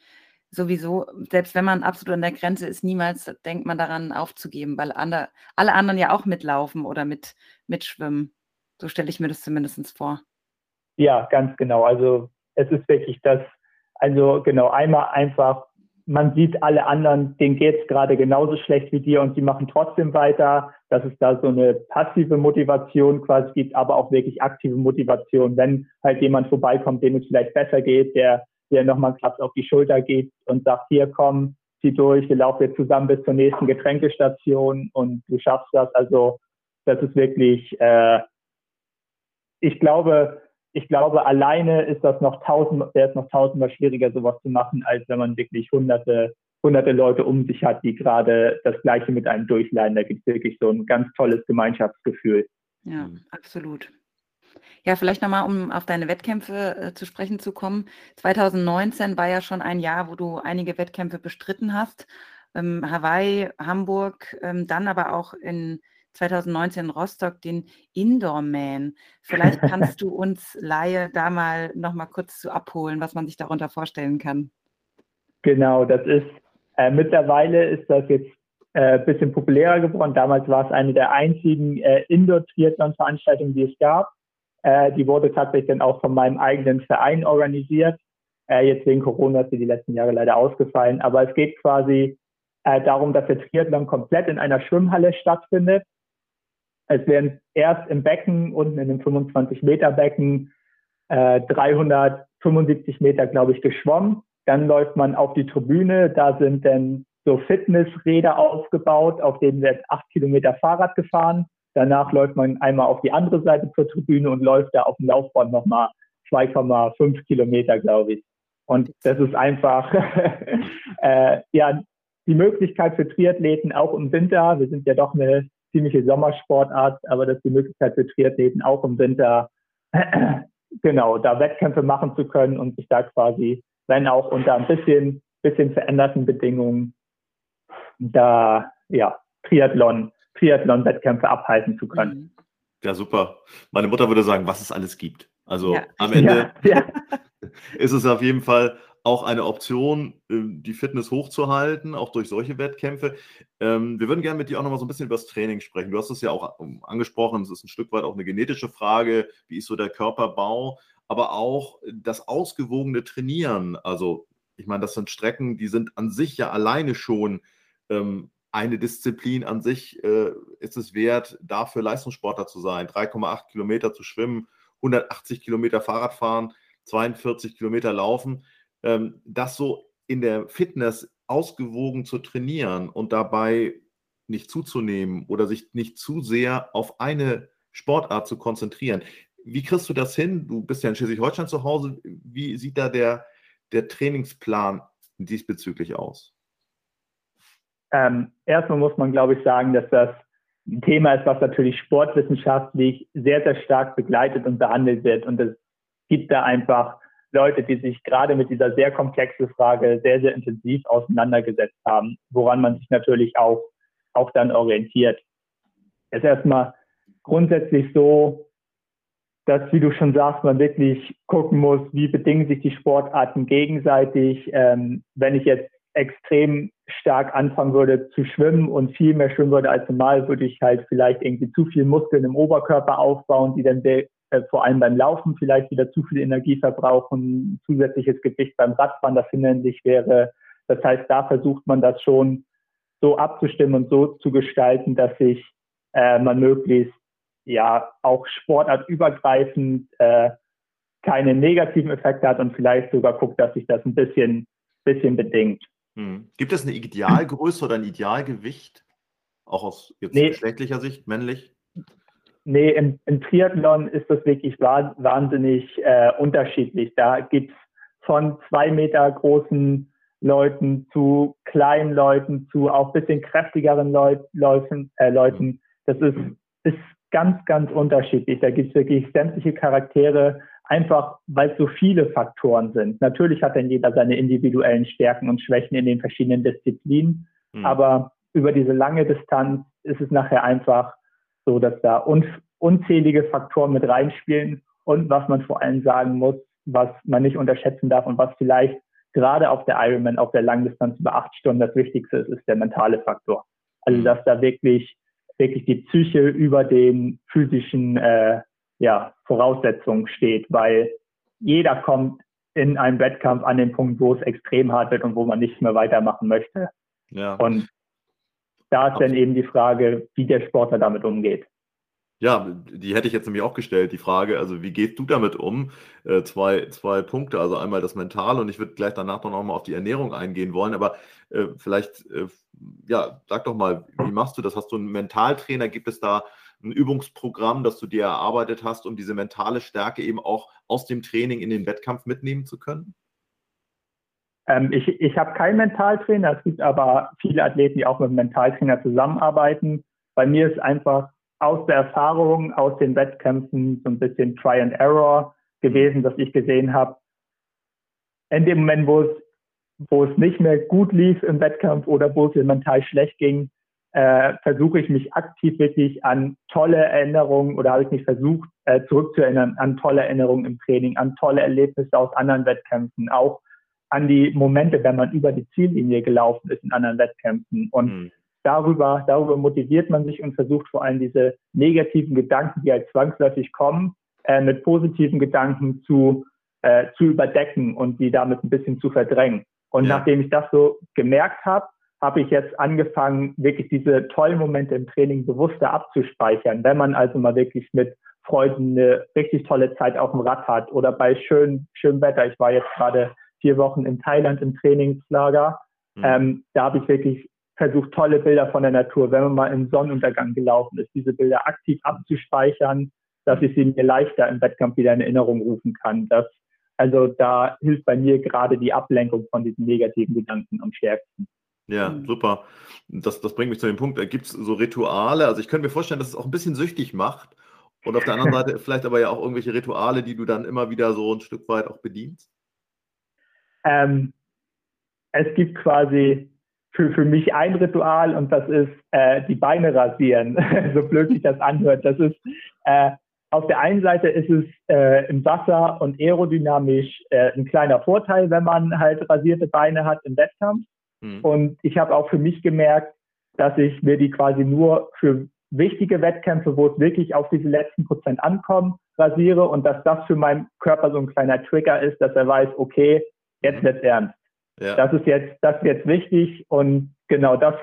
C: sowieso, selbst wenn man absolut an der Grenze ist, niemals denkt man daran aufzugeben, weil andre, alle anderen ja auch mitlaufen oder mit, mitschwimmen. So stelle ich mir das zumindest vor.
D: Ja, ganz genau. Also es ist wirklich das, also genau, einmal einfach, man sieht alle anderen, denen geht es gerade genauso schlecht wie dir und sie machen trotzdem weiter, dass es da so eine passive Motivation quasi gibt, aber auch wirklich aktive Motivation, wenn halt jemand vorbeikommt, dem es vielleicht besser geht, der der nochmal Klaps auf die Schulter gibt und sagt, hier komm, zieh durch, wir laufen jetzt zusammen bis zur nächsten Getränkestation und du schaffst das. Also das ist wirklich, äh, ich glaube, ich glaube, alleine ist das noch tausend, wäre es noch tausendmal schwieriger, sowas zu machen, als wenn man wirklich hunderte, hunderte Leute um sich hat, die gerade das Gleiche mit einem durchleiden. Da gibt es wirklich so ein ganz tolles Gemeinschaftsgefühl.
C: Ja, absolut. Ja, vielleicht nochmal, um auf deine Wettkämpfe äh, zu sprechen zu kommen. 2019 war ja schon ein Jahr, wo du einige Wettkämpfe bestritten hast. Ähm, Hawaii, Hamburg, ähm, dann aber auch in 2019 in Rostock den Indoor-Man. Vielleicht kannst du uns Laie da mal nochmal kurz zu abholen, was man sich darunter vorstellen kann.
D: Genau, das ist, äh, mittlerweile ist das jetzt ein äh, bisschen populärer geworden. Damals war es eine der einzigen äh, Indoor-Triathlon-Veranstaltungen, die es gab. Äh, die wurde tatsächlich dann auch von meinem eigenen Verein organisiert. Äh, jetzt wegen Corona ist sie die letzten Jahre leider ausgefallen. Aber es geht quasi äh, darum, dass der Triathlon komplett in einer Schwimmhalle stattfindet. Es werden erst im Becken, unten in dem 25-Meter-Becken, äh, 375 Meter, glaube ich, geschwommen. Dann läuft man auf die Tribüne. Da sind dann so Fitnessräder aufgebaut, auf denen wird acht Kilometer Fahrrad gefahren. Danach läuft man einmal auf die andere Seite zur Tribüne und läuft da auf dem Laufband nochmal 2,5 Kilometer, glaube ich. Und das ist einfach äh, ja die Möglichkeit für Triathleten auch im Winter. Wir sind ja doch eine ziemliche Sommersportart, aber das ist die Möglichkeit für Triathleten auch im Winter genau da Wettkämpfe machen zu können und sich da quasi, wenn auch unter ein bisschen bisschen veränderten Bedingungen, da ja Triathlon Triathlon-Wettkämpfe abhalten zu können. Mhm.
B: Ja, super. Meine Mutter würde sagen, was es alles gibt. Also ja. am Ende ja, ja. ist es auf jeden Fall auch eine Option, ähm, die Fitness hochzuhalten, auch durch solche Wettkämpfe. Ähm, wir würden gerne mit dir auch noch mal so ein bisschen über das Training sprechen. Du hast es ja auch ähm, angesprochen, es ist ein Stück weit auch eine genetische Frage, wie ist so der Körperbau, aber auch das ausgewogene Trainieren. Also ich meine, das sind Strecken, die sind an sich ja alleine schon eine Disziplin an sich äh, ist es wert, dafür Leistungssportler zu sein. 3,8 Kilometer zu schwimmen, 180 Kilometer Fahrrad fahren, 42 Kilometer laufen. Ähm, das so in der Fitness ausgewogen zu trainieren und dabei nicht zuzunehmen oder sich nicht zu sehr auf eine Sportart zu konzentrieren. Wie kriegst du das hin? Du bist ja in Schleswig-Holstein zu Hause. Wie sieht da der, der Trainingsplan diesbezüglich aus?
D: Ähm, erstmal muss man, glaube ich, sagen, dass das ein Thema ist, was natürlich sportwissenschaftlich sehr, sehr stark begleitet und behandelt wird. Und es gibt da einfach Leute, die sich gerade mit dieser sehr komplexen Frage sehr, sehr intensiv auseinandergesetzt haben, woran man sich natürlich auch, auch dann orientiert. Es ist erstmal grundsätzlich so, dass, wie du schon sagst, man wirklich gucken muss, wie bedingen sich die Sportarten gegenseitig. Ähm, wenn ich jetzt extrem stark anfangen würde zu schwimmen und viel mehr schwimmen würde als normal, würde ich halt vielleicht irgendwie zu viel Muskeln im Oberkörper aufbauen, die dann äh, vor allem beim Laufen vielleicht wieder zu viel Energie verbrauchen, zusätzliches Gewicht beim Radfahren, das hinderlich wäre. Das heißt, da versucht man das schon so abzustimmen und so zu gestalten, dass sich äh, man möglichst ja auch sportartübergreifend äh, keine negativen Effekte hat und vielleicht sogar guckt, dass sich das ein bisschen, bisschen bedingt.
B: Hm. Gibt es eine Idealgröße oder ein Idealgewicht? Auch aus jetzt nee. geschlechtlicher Sicht, männlich?
D: Nee, im, im, Triathlon ist das wirklich wahnsinnig äh, unterschiedlich. Da gibt es von zwei Meter großen Leuten zu kleinen Leuten zu auch bisschen kräftigeren Leut, Läufen, äh, Leuten. Das ist, ist ganz, ganz unterschiedlich. Da gibt es wirklich sämtliche Charaktere, einfach weil es so viele Faktoren sind. Natürlich hat dann jeder seine individuellen Stärken und Schwächen in den verschiedenen Disziplinen, mhm. aber über diese lange Distanz ist es nachher einfach so, dass da un unzählige Faktoren mit reinspielen und was man vor allem sagen muss, was man nicht unterschätzen darf und was vielleicht gerade auf der Ironman, auf der Langdistanz über acht Stunden das Wichtigste ist, ist der mentale Faktor. Also mhm. dass da wirklich wirklich die Psyche über den physischen äh, ja, Voraussetzungen steht, weil jeder kommt in einem Wettkampf an den Punkt, wo es extrem hart wird und wo man nicht mehr weitermachen möchte. Ja. Und da ist dann eben die Frage, wie der Sportler damit umgeht.
B: Ja, die hätte ich jetzt nämlich auch gestellt, die Frage, also wie gehst du damit um? Äh, zwei, zwei Punkte, also einmal das Mentale und ich würde gleich danach noch mal auf die Ernährung eingehen wollen, aber äh, vielleicht, äh, ja, sag doch mal, wie machst du das? Hast du einen Mentaltrainer? Gibt es da ein Übungsprogramm, das du dir erarbeitet hast, um diese mentale Stärke eben auch aus dem Training in den Wettkampf mitnehmen zu können?
D: Ähm, ich ich habe keinen Mentaltrainer, es gibt aber viele Athleten, die auch mit einem Mentaltrainer zusammenarbeiten. Bei mir ist einfach aus der Erfahrung, aus den Wettkämpfen so ein bisschen Try and Error gewesen, dass ich gesehen habe, in dem Moment, wo es, wo es nicht mehr gut lief im Wettkampf oder wo es mir mental schlecht ging, äh, versuche ich mich aktiv wirklich an tolle Erinnerungen oder habe ich mich versucht äh, zurückzuerinnern an tolle Erinnerungen im Training, an tolle Erlebnisse aus anderen Wettkämpfen, auch an die Momente, wenn man über die Ziellinie gelaufen ist in anderen Wettkämpfen. Und mhm darüber, darüber motiviert man sich und versucht vor allem diese negativen Gedanken, die halt zwangsläufig kommen, äh, mit positiven Gedanken zu, äh, zu überdecken und die damit ein bisschen zu verdrängen. Und ja. nachdem ich das so gemerkt habe, habe ich jetzt angefangen, wirklich diese tollen Momente im Training bewusster abzuspeichern. Wenn man also mal wirklich mit Freunden eine richtig tolle Zeit auf dem Rad hat oder bei schön, schönem Wetter. Ich war jetzt gerade vier Wochen in Thailand im Trainingslager. Mhm. Ähm, da habe ich wirklich versucht, tolle Bilder von der Natur, wenn man mal im Sonnenuntergang gelaufen ist, diese Bilder aktiv abzuspeichern, dass ich sie mir leichter im Wettkampf wieder in Erinnerung rufen kann. Das, also da hilft bei mir gerade die Ablenkung von diesen negativen Gedanken am stärksten.
B: Ja, super. Das, das bringt mich zu dem Punkt, gibt es so Rituale. Also ich könnte mir vorstellen, dass es auch ein bisschen süchtig macht. Und auf der anderen Seite vielleicht aber ja auch irgendwelche Rituale, die du dann immer wieder so ein Stück weit auch bedienst.
D: Ähm, es gibt quasi für, für mich ein Ritual und das ist äh, die Beine rasieren, so blöd sich das anhört. Das ist äh, auf der einen Seite ist es äh, im Wasser und aerodynamisch äh, ein kleiner Vorteil, wenn man halt rasierte Beine hat im Wettkampf. Mhm. Und ich habe auch für mich gemerkt, dass ich mir die quasi nur für wichtige Wettkämpfe, wo es wirklich auf diese letzten Prozent ankommt, rasiere und dass das für meinen Körper so ein kleiner Trigger ist, dass er weiß, okay, jetzt mhm. wird's ernst. Ja. Das ist jetzt, das ist jetzt wichtig und genau das,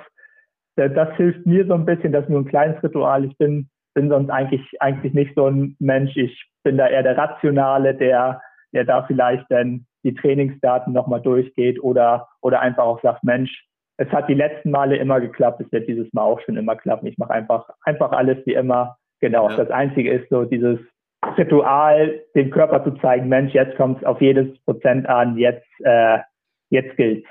D: das hilft mir so ein bisschen, das ist nur ein kleines Ritual. Ich bin, bin sonst eigentlich, eigentlich nicht so ein Mensch. Ich bin da eher der Rationale, der, der da vielleicht dann die Trainingsdaten nochmal durchgeht oder, oder einfach auch sagt, Mensch, es hat die letzten Male immer geklappt, es wird dieses Mal auch schon immer klappen. Ich mache einfach, einfach alles wie immer. Genau. Ja. Das Einzige ist so dieses Ritual, dem Körper zu zeigen, Mensch, jetzt kommt es auf jedes Prozent an, jetzt, äh, jetzt gilt's.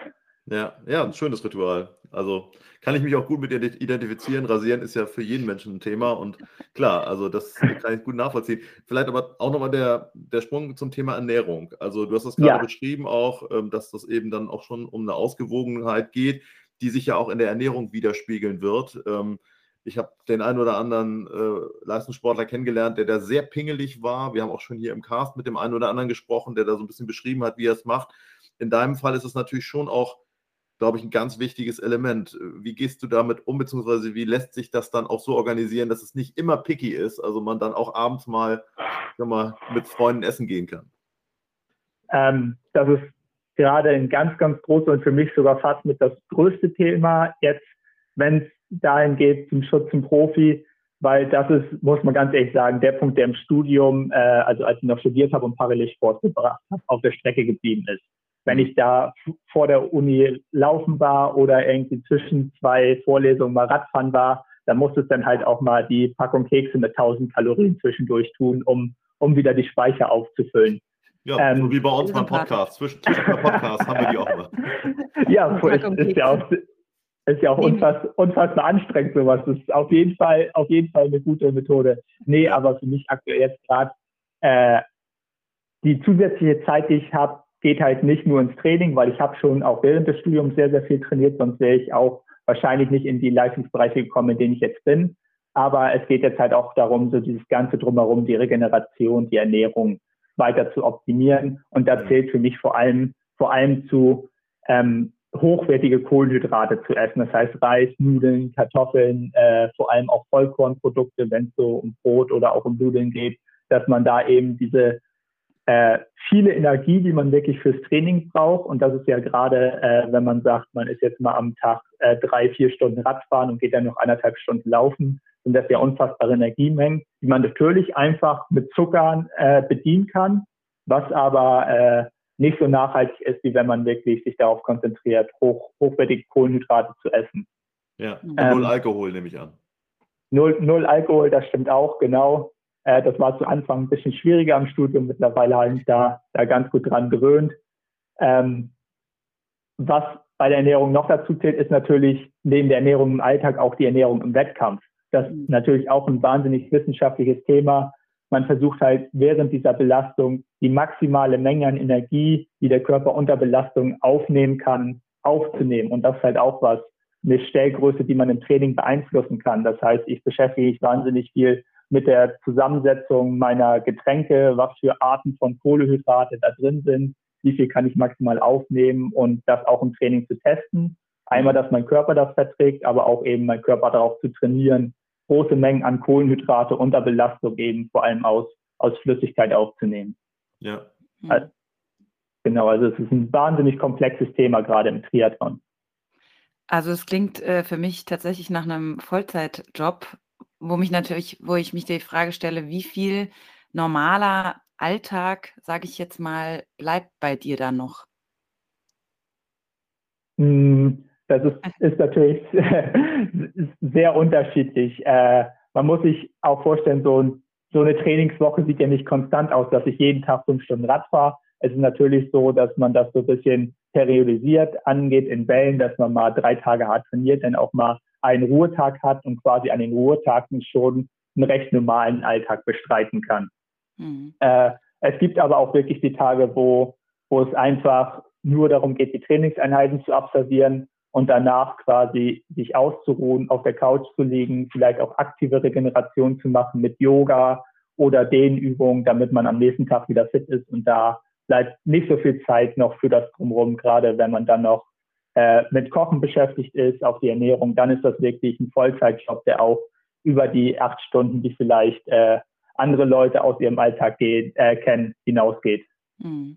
B: Ja, ja, ein schönes Ritual. Also kann ich mich auch gut mit identifizieren. Rasieren ist ja für jeden Menschen ein Thema und klar, also das kann ich gut nachvollziehen. Vielleicht aber auch nochmal der, der Sprung zum Thema Ernährung. Also du hast das gerade ja. beschrieben auch, ähm, dass das eben dann auch schon um eine Ausgewogenheit geht, die sich ja auch in der Ernährung widerspiegeln wird. Ähm, ich habe den einen oder anderen äh, Leistungssportler kennengelernt, der da sehr pingelig war. Wir haben auch schon hier im Cast mit dem einen oder anderen gesprochen, der da so ein bisschen beschrieben hat, wie er es macht. In deinem Fall ist es natürlich schon auch, glaube ich, ein ganz wichtiges Element. Wie gehst du damit um, beziehungsweise wie lässt sich das dann auch so organisieren, dass es nicht immer picky ist, also man dann auch abends mal, mal mit Freunden essen gehen kann?
D: Ähm, das ist gerade ein ganz, ganz großes und für mich sogar fast mit das größte Thema jetzt, wenn es dahin geht zum Schutz zum Profi, weil das ist, muss man ganz ehrlich sagen, der Punkt, der im Studium, äh, also als ich noch studiert habe und parallel Sport gebracht habe, auf der Strecke geblieben ist. Wenn ich da vor der Uni laufen war oder irgendwie zwischen zwei Vorlesungen mal Radfahren war, dann musste es dann halt auch mal die Packung Kekse mit 1000 Kalorien zwischendurch tun, um, um wieder die Speicher aufzufüllen.
B: Ja, ähm, so wie bei uns beim Podcast. Zwischen, zwischen Podcast haben wir die auch immer.
D: Ja, ist, ist ja auch ist ja auch unfass, unfassbar anstrengend, sowas. Das ist auf jeden Fall, auf jeden Fall eine gute Methode. Nee, aber für mich aktuell jetzt gerade äh, die zusätzliche Zeit, die ich habe, geht halt nicht nur ins Training, weil ich habe schon auch während des Studiums sehr, sehr viel trainiert, sonst wäre ich auch wahrscheinlich nicht in die Leistungsbereiche gekommen, in denen ich jetzt bin. Aber es geht jetzt halt auch darum, so dieses Ganze drumherum, die Regeneration, die Ernährung weiter zu optimieren. Und da zählt für mich vor allem, vor allem zu ähm, hochwertige Kohlenhydrate zu essen. Das heißt Reis, Nudeln, Kartoffeln, äh, vor allem auch Vollkornprodukte, wenn es so um Brot oder auch um Nudeln geht, dass man da eben diese äh, viele Energie, die man wirklich fürs Training braucht. Und das ist ja gerade, äh, wenn man sagt, man ist jetzt mal am Tag äh, drei, vier Stunden Radfahren und geht dann noch anderthalb Stunden laufen, sind das ja unfassbare Energiemengen, die man natürlich einfach mit Zuckern äh, bedienen kann, was aber äh, nicht so nachhaltig ist, wie wenn man wirklich sich darauf konzentriert, hoch, hochwertige Kohlenhydrate zu essen.
B: Ja, und ähm, null Alkohol nehme ich an.
D: Null, null Alkohol, das stimmt auch, genau. Äh, das war zu Anfang ein bisschen schwieriger am Studium. Mittlerweile habe ich da, da ganz gut dran gewöhnt. Ähm, was bei der Ernährung noch dazu zählt, ist natürlich neben der Ernährung im Alltag auch die Ernährung im Wettkampf. Das ist mhm. natürlich auch ein wahnsinnig wissenschaftliches Thema man versucht halt während dieser Belastung die maximale Menge an Energie, die der Körper unter Belastung aufnehmen kann, aufzunehmen. Und das ist halt auch was, eine Stellgröße, die man im Training beeinflussen kann. Das heißt, ich beschäftige mich wahnsinnig viel mit der Zusammensetzung meiner Getränke, was für Arten von Kohlehydrate da drin sind, wie viel kann ich maximal aufnehmen und das auch im Training zu testen. Einmal, dass mein Körper das verträgt, aber auch eben mein Körper darauf zu trainieren, große Mengen an Kohlenhydrate unter Belastung eben vor allem aus, aus Flüssigkeit aufzunehmen.
B: Ja.
D: Also, genau, also es ist ein wahnsinnig komplexes Thema gerade im Triathlon.
C: Also es klingt äh, für mich tatsächlich nach einem Vollzeitjob, wo mich natürlich, wo ich mich die Frage stelle, wie viel normaler Alltag, sage ich jetzt mal, bleibt bei dir dann noch?
D: Hm, das ist, ist natürlich sehr unterschiedlich. Äh, man muss sich auch vorstellen, so, so eine Trainingswoche sieht ja nicht konstant aus, dass ich jeden Tag fünf Stunden Rad fahre. Es ist natürlich so, dass man das so ein bisschen periodisiert angeht in Wellen, dass man mal drei Tage hart trainiert, dann auch mal einen Ruhetag hat und quasi an den Ruhetagen schon einen recht normalen Alltag bestreiten kann. Mhm. Äh, es gibt aber auch wirklich die Tage, wo, wo es einfach nur darum geht, die Trainingseinheiten zu absolvieren und danach quasi sich auszuruhen, auf der Couch zu liegen, vielleicht auch aktive Regeneration zu machen mit Yoga oder Dehnübungen, damit man am nächsten Tag wieder fit ist. Und da bleibt nicht so viel Zeit noch für das drumherum, gerade wenn man dann noch äh, mit Kochen beschäftigt ist, auf die Ernährung, dann ist das wirklich ein Vollzeitjob, der auch über die acht Stunden, die vielleicht äh, andere Leute aus ihrem Alltag geht, äh, kennen, hinausgeht. Mhm.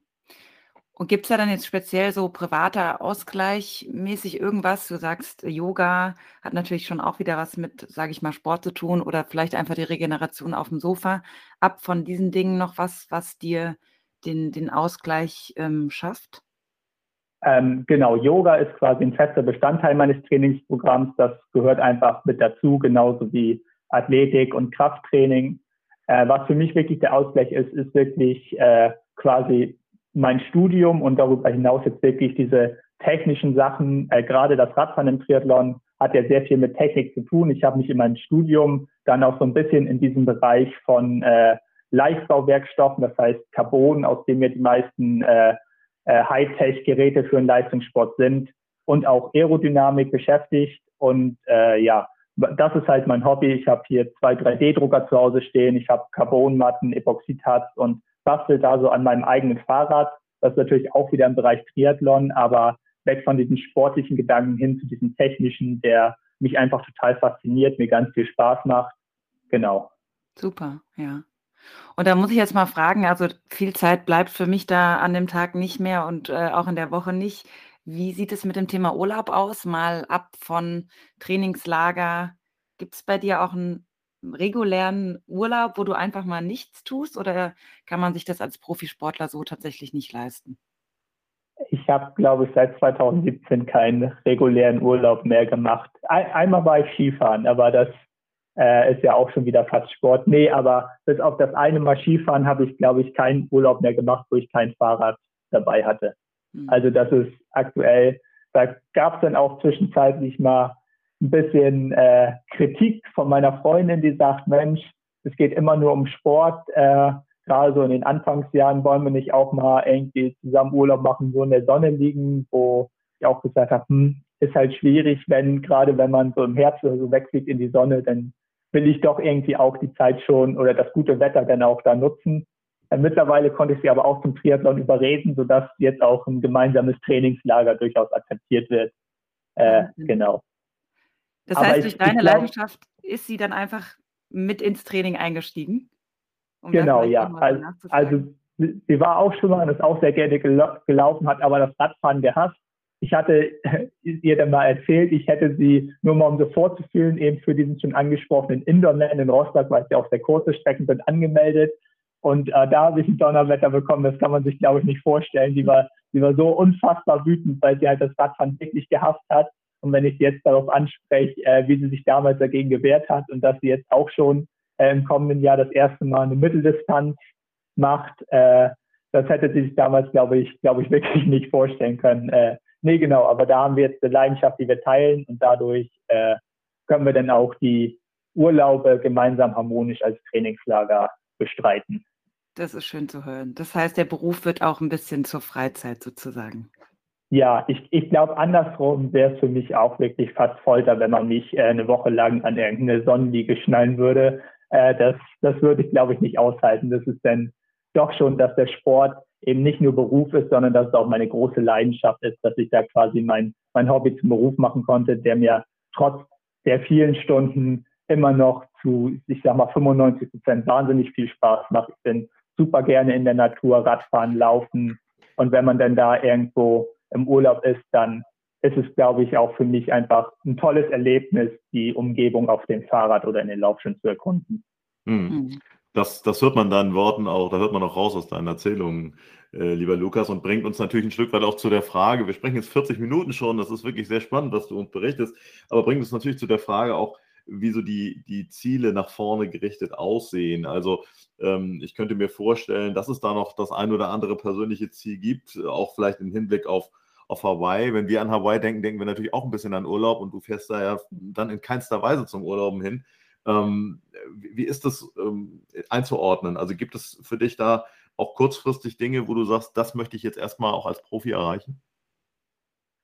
C: Und gibt es da dann jetzt speziell so privater Ausgleich mäßig irgendwas? Du sagst, Yoga hat natürlich schon auch wieder was mit, sage ich mal, Sport zu tun oder vielleicht einfach die Regeneration auf dem Sofa. Ab von diesen Dingen noch was, was dir den, den Ausgleich ähm, schafft?
D: Ähm, genau, Yoga ist quasi ein fester Bestandteil meines Trainingsprogramms. Das gehört einfach mit dazu, genauso wie Athletik und Krafttraining. Äh, was für mich wirklich der Ausgleich ist, ist wirklich äh, quasi mein Studium und darüber hinaus jetzt wirklich diese technischen Sachen, äh, gerade das Radfahren im Triathlon hat ja sehr viel mit Technik zu tun. Ich habe mich in meinem Studium dann auch so ein bisschen in diesem Bereich von äh, Leichtbauwerkstoffen, das heißt Carbon, aus dem ja die meisten äh, äh, Hightech-Geräte für den Leistungssport sind und auch Aerodynamik beschäftigt. Und äh, ja, das ist halt mein Hobby. Ich habe hier zwei 3D-Drucker zu Hause stehen, ich habe Carbonmatten, Epoxidharz und bastel da so an meinem eigenen Fahrrad. Das ist natürlich auch wieder im Bereich Triathlon, aber weg von diesen sportlichen Gedanken hin zu diesem technischen, der mich einfach total fasziniert, mir ganz viel Spaß macht. Genau.
C: Super, ja. Und da muss ich jetzt mal fragen, also viel Zeit bleibt für mich da an dem Tag nicht mehr und äh, auch in der Woche nicht. Wie sieht es mit dem Thema Urlaub aus? Mal ab von Trainingslager. Gibt es bei dir auch einen regulären Urlaub, wo du einfach mal nichts tust oder kann man sich das als Profisportler so tatsächlich nicht leisten?
D: Ich habe, glaube ich, seit 2017 keinen regulären Urlaub mehr gemacht. Ein, einmal war ich Skifahren, aber das äh, ist ja auch schon wieder fast Sport. Nee, aber bis auf das eine Mal Skifahren habe ich, glaube ich, keinen Urlaub mehr gemacht, wo ich kein Fahrrad dabei hatte. Mhm. Also das ist aktuell, da gab es dann auch zwischenzeitlich mal ein bisschen äh, Kritik von meiner Freundin, die sagt, Mensch, es geht immer nur um Sport. Äh, Gerade so in den Anfangsjahren wollen wir nicht auch mal irgendwie zusammen Urlaub machen, so in der Sonne liegen, wo ich auch gesagt habe, hm, ist halt schwierig, wenn gerade wenn man so im Herbst oder so wegfliegt in die Sonne, dann will ich doch irgendwie auch die Zeit schon oder das gute Wetter dann auch da nutzen. Äh, mittlerweile konnte ich sie aber auch zum Triathlon überreden, sodass jetzt auch ein gemeinsames Trainingslager durchaus akzeptiert wird. Äh, mhm. Genau.
C: Das aber heißt, ich, durch deine glaub, Leidenschaft ist sie dann einfach mit ins Training eingestiegen?
D: Um genau, ja. Also, also, sie war auch schon mal und ist auch sehr gerne gelaufen, hat aber das Radfahren gehasst ich hatte ihr dann mal erzählt, ich hätte sie nur mal um so vorzufühlen, eben für diesen schon angesprochenen Indoorman in Rostock, weil es ja auch sehr kurze Strecken sind, angemeldet. Und äh, da habe ich ein Donnerwetter bekommen, das kann man sich, glaube ich, nicht vorstellen. Die war, die war so unfassbar wütend, weil sie halt das Radfahren wirklich gehasst hat. Und wenn ich sie jetzt darauf anspreche, äh, wie sie sich damals dagegen gewehrt hat und dass sie jetzt auch schon äh, im kommenden Jahr das erste Mal eine Mitteldistanz macht, äh, das hätte sie sich damals, glaube ich, glaube ich, wirklich nicht vorstellen können. Äh, Nee, genau, aber da haben wir jetzt eine Leidenschaft, die wir teilen und dadurch äh, können wir dann auch die Urlaube gemeinsam harmonisch als Trainingslager bestreiten.
C: Das ist schön zu hören. Das heißt, der Beruf wird auch ein bisschen zur Freizeit sozusagen.
D: Ja, ich, ich glaube, andersrum wäre es für mich auch wirklich fast Folter, wenn man mich äh, eine Woche lang an irgendeine Sonnenliege schnallen würde. Äh, das, das würde ich, glaube ich, nicht aushalten. Das ist dann doch schon, dass der Sport eben nicht nur Beruf ist, sondern dass es auch meine große Leidenschaft ist, dass ich da quasi mein, mein Hobby zum Beruf machen konnte, der mir trotz der vielen Stunden immer noch zu, ich sag mal, 95 Prozent wahnsinnig viel Spaß macht. Ich bin super gerne in der Natur, Radfahren, Laufen. Und wenn man dann da irgendwo im Urlaub ist, dann ist es, glaube ich, auch für mich einfach ein tolles Erlebnis, die Umgebung auf dem Fahrrad oder in den Laufschuhen zu erkunden.
B: Mhm. Das, das hört man deinen Worten auch, da hört man auch raus aus deinen Erzählungen, äh, lieber Lukas, und bringt uns natürlich ein Stück weit auch zu der Frage, wir sprechen jetzt 40 Minuten schon, das ist wirklich sehr spannend, was du uns berichtest, aber bringt uns natürlich zu der Frage auch, wie so die, die Ziele nach vorne gerichtet aussehen. Also ähm, ich könnte mir vorstellen, dass es da noch das ein oder andere persönliche Ziel gibt, auch vielleicht im Hinblick auf, auf Hawaii. Wenn wir an Hawaii denken, denken wir natürlich auch ein bisschen an Urlaub und du fährst da ja dann in keinster Weise zum Urlauben hin. Ähm, wie ist das ähm, einzuordnen? Also gibt es für dich da auch kurzfristig Dinge, wo du sagst, das möchte ich jetzt erstmal auch als Profi erreichen?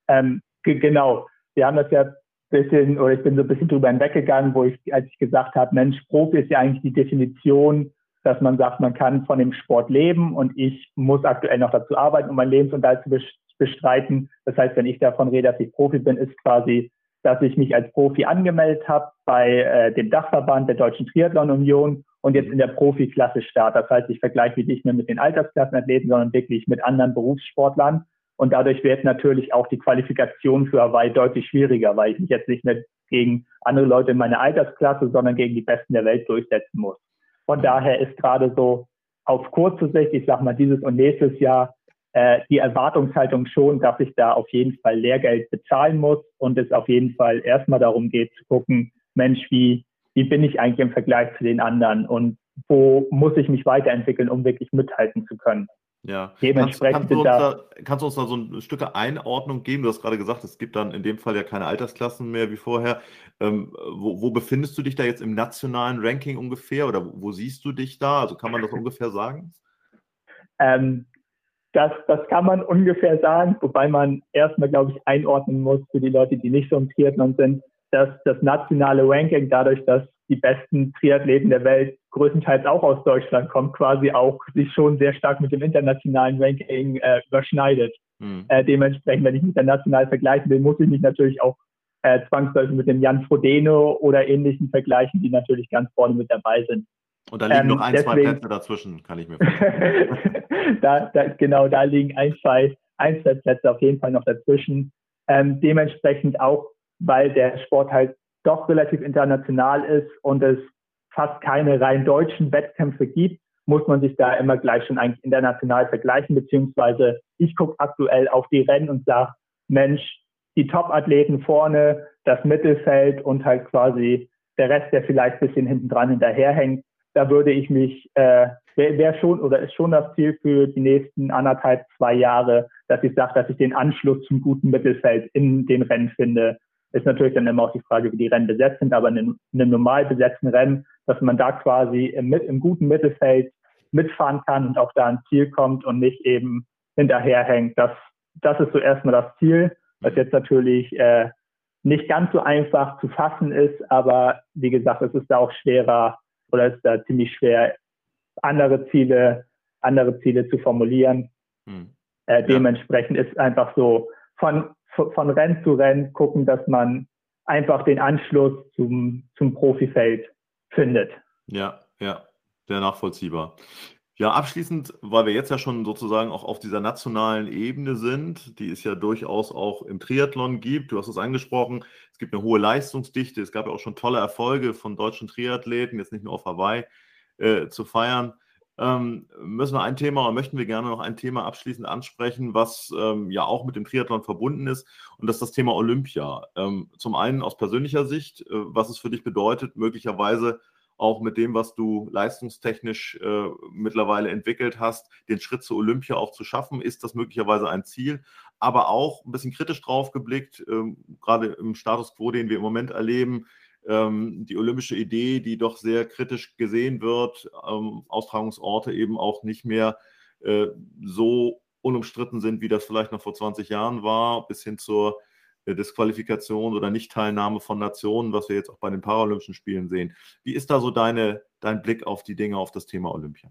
D: Ähm, genau. Wir haben das ja ein bisschen, oder ich bin so ein bisschen drüber hinweggegangen, wo ich, als ich gesagt habe, Mensch, Profi ist ja eigentlich die Definition, dass man sagt, man kann von dem Sport leben und ich muss aktuell noch dazu arbeiten, um meinen Lebensunterhalt zu bestreiten. Das heißt, wenn ich davon rede, dass ich Profi bin, ist quasi dass ich mich als Profi angemeldet habe bei äh, dem Dachverband der Deutschen Triathlon Union und jetzt in der Profiklasse starte. Das heißt, ich vergleiche mich nicht mehr mit den Altersklassenathleten, sondern wirklich mit anderen Berufssportlern. Und dadurch wird natürlich auch die Qualifikation für Hawaii deutlich schwieriger, weil ich mich jetzt nicht mehr gegen andere Leute in meiner Altersklasse, sondern gegen die Besten der Welt durchsetzen muss. Von daher ist gerade so auf kurze Sicht, ich sag mal dieses und nächstes Jahr, äh, die Erwartungshaltung schon, dass ich da auf jeden Fall Lehrgeld bezahlen muss und es auf jeden Fall erstmal darum geht zu gucken, Mensch, wie, wie bin ich eigentlich im Vergleich zu den anderen und wo muss ich mich weiterentwickeln, um wirklich mithalten zu können.
B: Ja, Dementsprechend kannst, kannst, du da, kannst, du uns da so ein Stück Einordnung geben? Du hast gerade gesagt, es gibt dann in dem Fall ja keine Altersklassen mehr wie vorher. Ähm, wo, wo, befindest du dich da jetzt im nationalen Ranking ungefähr oder wo, wo siehst du dich da? Also kann man das ungefähr sagen?
D: Ähm, das, das kann man ungefähr sagen, wobei man erstmal, glaube ich, einordnen muss für die Leute, die nicht so im Triathlon sind. dass das nationale Ranking dadurch, dass die besten Triathleten der Welt größtenteils auch aus Deutschland kommen, quasi auch sich schon sehr stark mit dem internationalen Ranking äh, überschneidet. Mhm. Äh, dementsprechend, wenn ich international vergleichen will, muss ich mich natürlich auch äh, zwangsläufig mit dem Jan Frodeno oder ähnlichen vergleichen, die natürlich ganz vorne mit dabei sind.
B: Und da liegen ähm, noch ein, deswegen, zwei Plätze dazwischen, kann ich mir
D: vorstellen. da, da, genau, da liegen ein, zwei, ein, zwei Plätze auf jeden Fall noch dazwischen. Ähm, dementsprechend auch, weil der Sport halt doch relativ international ist und es fast keine rein deutschen Wettkämpfe gibt, muss man sich da immer gleich schon eigentlich international vergleichen, beziehungsweise ich gucke aktuell auf die Rennen und sage, Mensch, die Top-Athleten vorne, das Mittelfeld und halt quasi der Rest, der vielleicht ein bisschen hinten dran hinterherhängt, da würde ich mich, äh, wäre wär schon oder ist schon das Ziel für die nächsten anderthalb, zwei Jahre, dass ich sage, dass ich den Anschluss zum guten Mittelfeld in den Rennen finde. Ist natürlich dann immer auch die Frage, wie die Rennen besetzt sind, aber in einem, in einem normal besetzten Rennen, dass man da quasi im, im guten Mittelfeld mitfahren kann und auch da ans Ziel kommt und nicht eben hinterherhängt. Das, das ist so erstmal das Ziel, was jetzt natürlich äh, nicht ganz so einfach zu fassen ist, aber wie gesagt, es ist da auch schwerer oder ist da ziemlich schwer, andere Ziele, andere Ziele zu formulieren. Hm. Äh, dementsprechend ja. ist einfach so von, von Rennen zu Rennen gucken, dass man einfach den Anschluss zum, zum Profifeld findet.
B: Ja, ja, sehr nachvollziehbar. Ja, abschließend, weil wir jetzt ja schon sozusagen auch auf dieser nationalen Ebene sind, die es ja durchaus auch im Triathlon gibt. Du hast es angesprochen, es gibt eine hohe Leistungsdichte. Es gab ja auch schon tolle Erfolge von deutschen Triathleten, jetzt nicht nur auf Hawaii, äh, zu feiern. Ähm, müssen wir ein Thema oder möchten wir gerne noch ein Thema abschließend ansprechen, was ähm, ja auch mit dem Triathlon verbunden ist, und das ist das Thema Olympia. Ähm, zum einen aus persönlicher Sicht, äh, was es für dich bedeutet, möglicherweise auch mit dem, was du leistungstechnisch äh, mittlerweile entwickelt hast, den Schritt zur Olympia auch zu schaffen, ist das möglicherweise ein Ziel. Aber auch ein bisschen kritisch drauf geblickt, ähm, gerade im Status quo, den wir im Moment erleben, ähm, die olympische Idee, die doch sehr kritisch gesehen wird, ähm, Austragungsorte eben auch nicht mehr äh, so unumstritten sind, wie das vielleicht noch vor 20 Jahren war, bis hin zur Disqualifikation oder Nichtteilnahme von Nationen, was wir jetzt auch bei den Paralympischen Spielen sehen. Wie ist da so deine, dein Blick auf die Dinge, auf das Thema Olympia?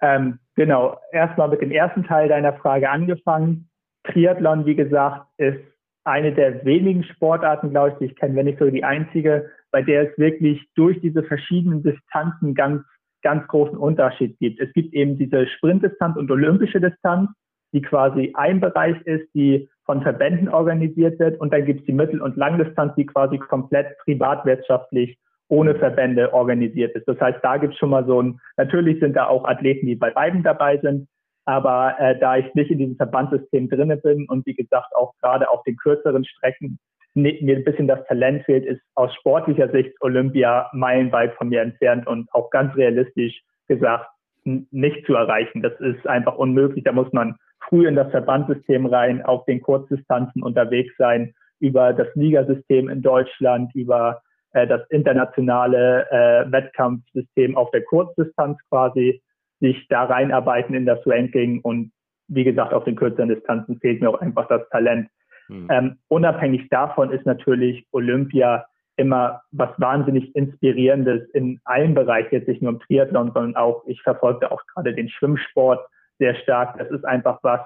D: Ähm, genau, erstmal mit dem ersten Teil deiner Frage angefangen. Triathlon, wie gesagt, ist eine der wenigen Sportarten, glaube ich, die ich kenne, wenn nicht so die einzige, bei der es wirklich durch diese verschiedenen Distanzen ganz, ganz großen Unterschied gibt. Es gibt eben diese Sprintdistanz und olympische Distanz, die quasi ein Bereich ist, die von Verbänden organisiert wird. Und dann gibt es die Mittel- und Langdistanz, die quasi komplett privatwirtschaftlich ohne Verbände organisiert ist. Das heißt, da gibt es schon mal so ein, natürlich sind da auch Athleten, die bei beiden dabei sind, aber äh, da ich nicht in diesem Verbandssystem drinne bin und wie gesagt auch gerade auf den kürzeren Strecken mir ein bisschen das Talent fehlt, ist aus sportlicher Sicht Olympia meilenweit von mir entfernt und auch ganz realistisch gesagt nicht zu erreichen. Das ist einfach unmöglich. Da muss man früh in das Verbandssystem rein, auf den Kurzdistanzen unterwegs sein, über das Ligasystem in Deutschland, über äh, das internationale äh, Wettkampfsystem auf der Kurzdistanz quasi, sich da reinarbeiten in das Ranking und wie gesagt, auf den kürzeren Distanzen fehlt mir auch einfach das Talent. Mhm. Ähm, unabhängig davon ist natürlich Olympia immer was wahnsinnig Inspirierendes in allen Bereichen, jetzt nicht nur im Triathlon, sondern auch, ich verfolge auch gerade den Schwimmsport, sehr stark. Das ist einfach was,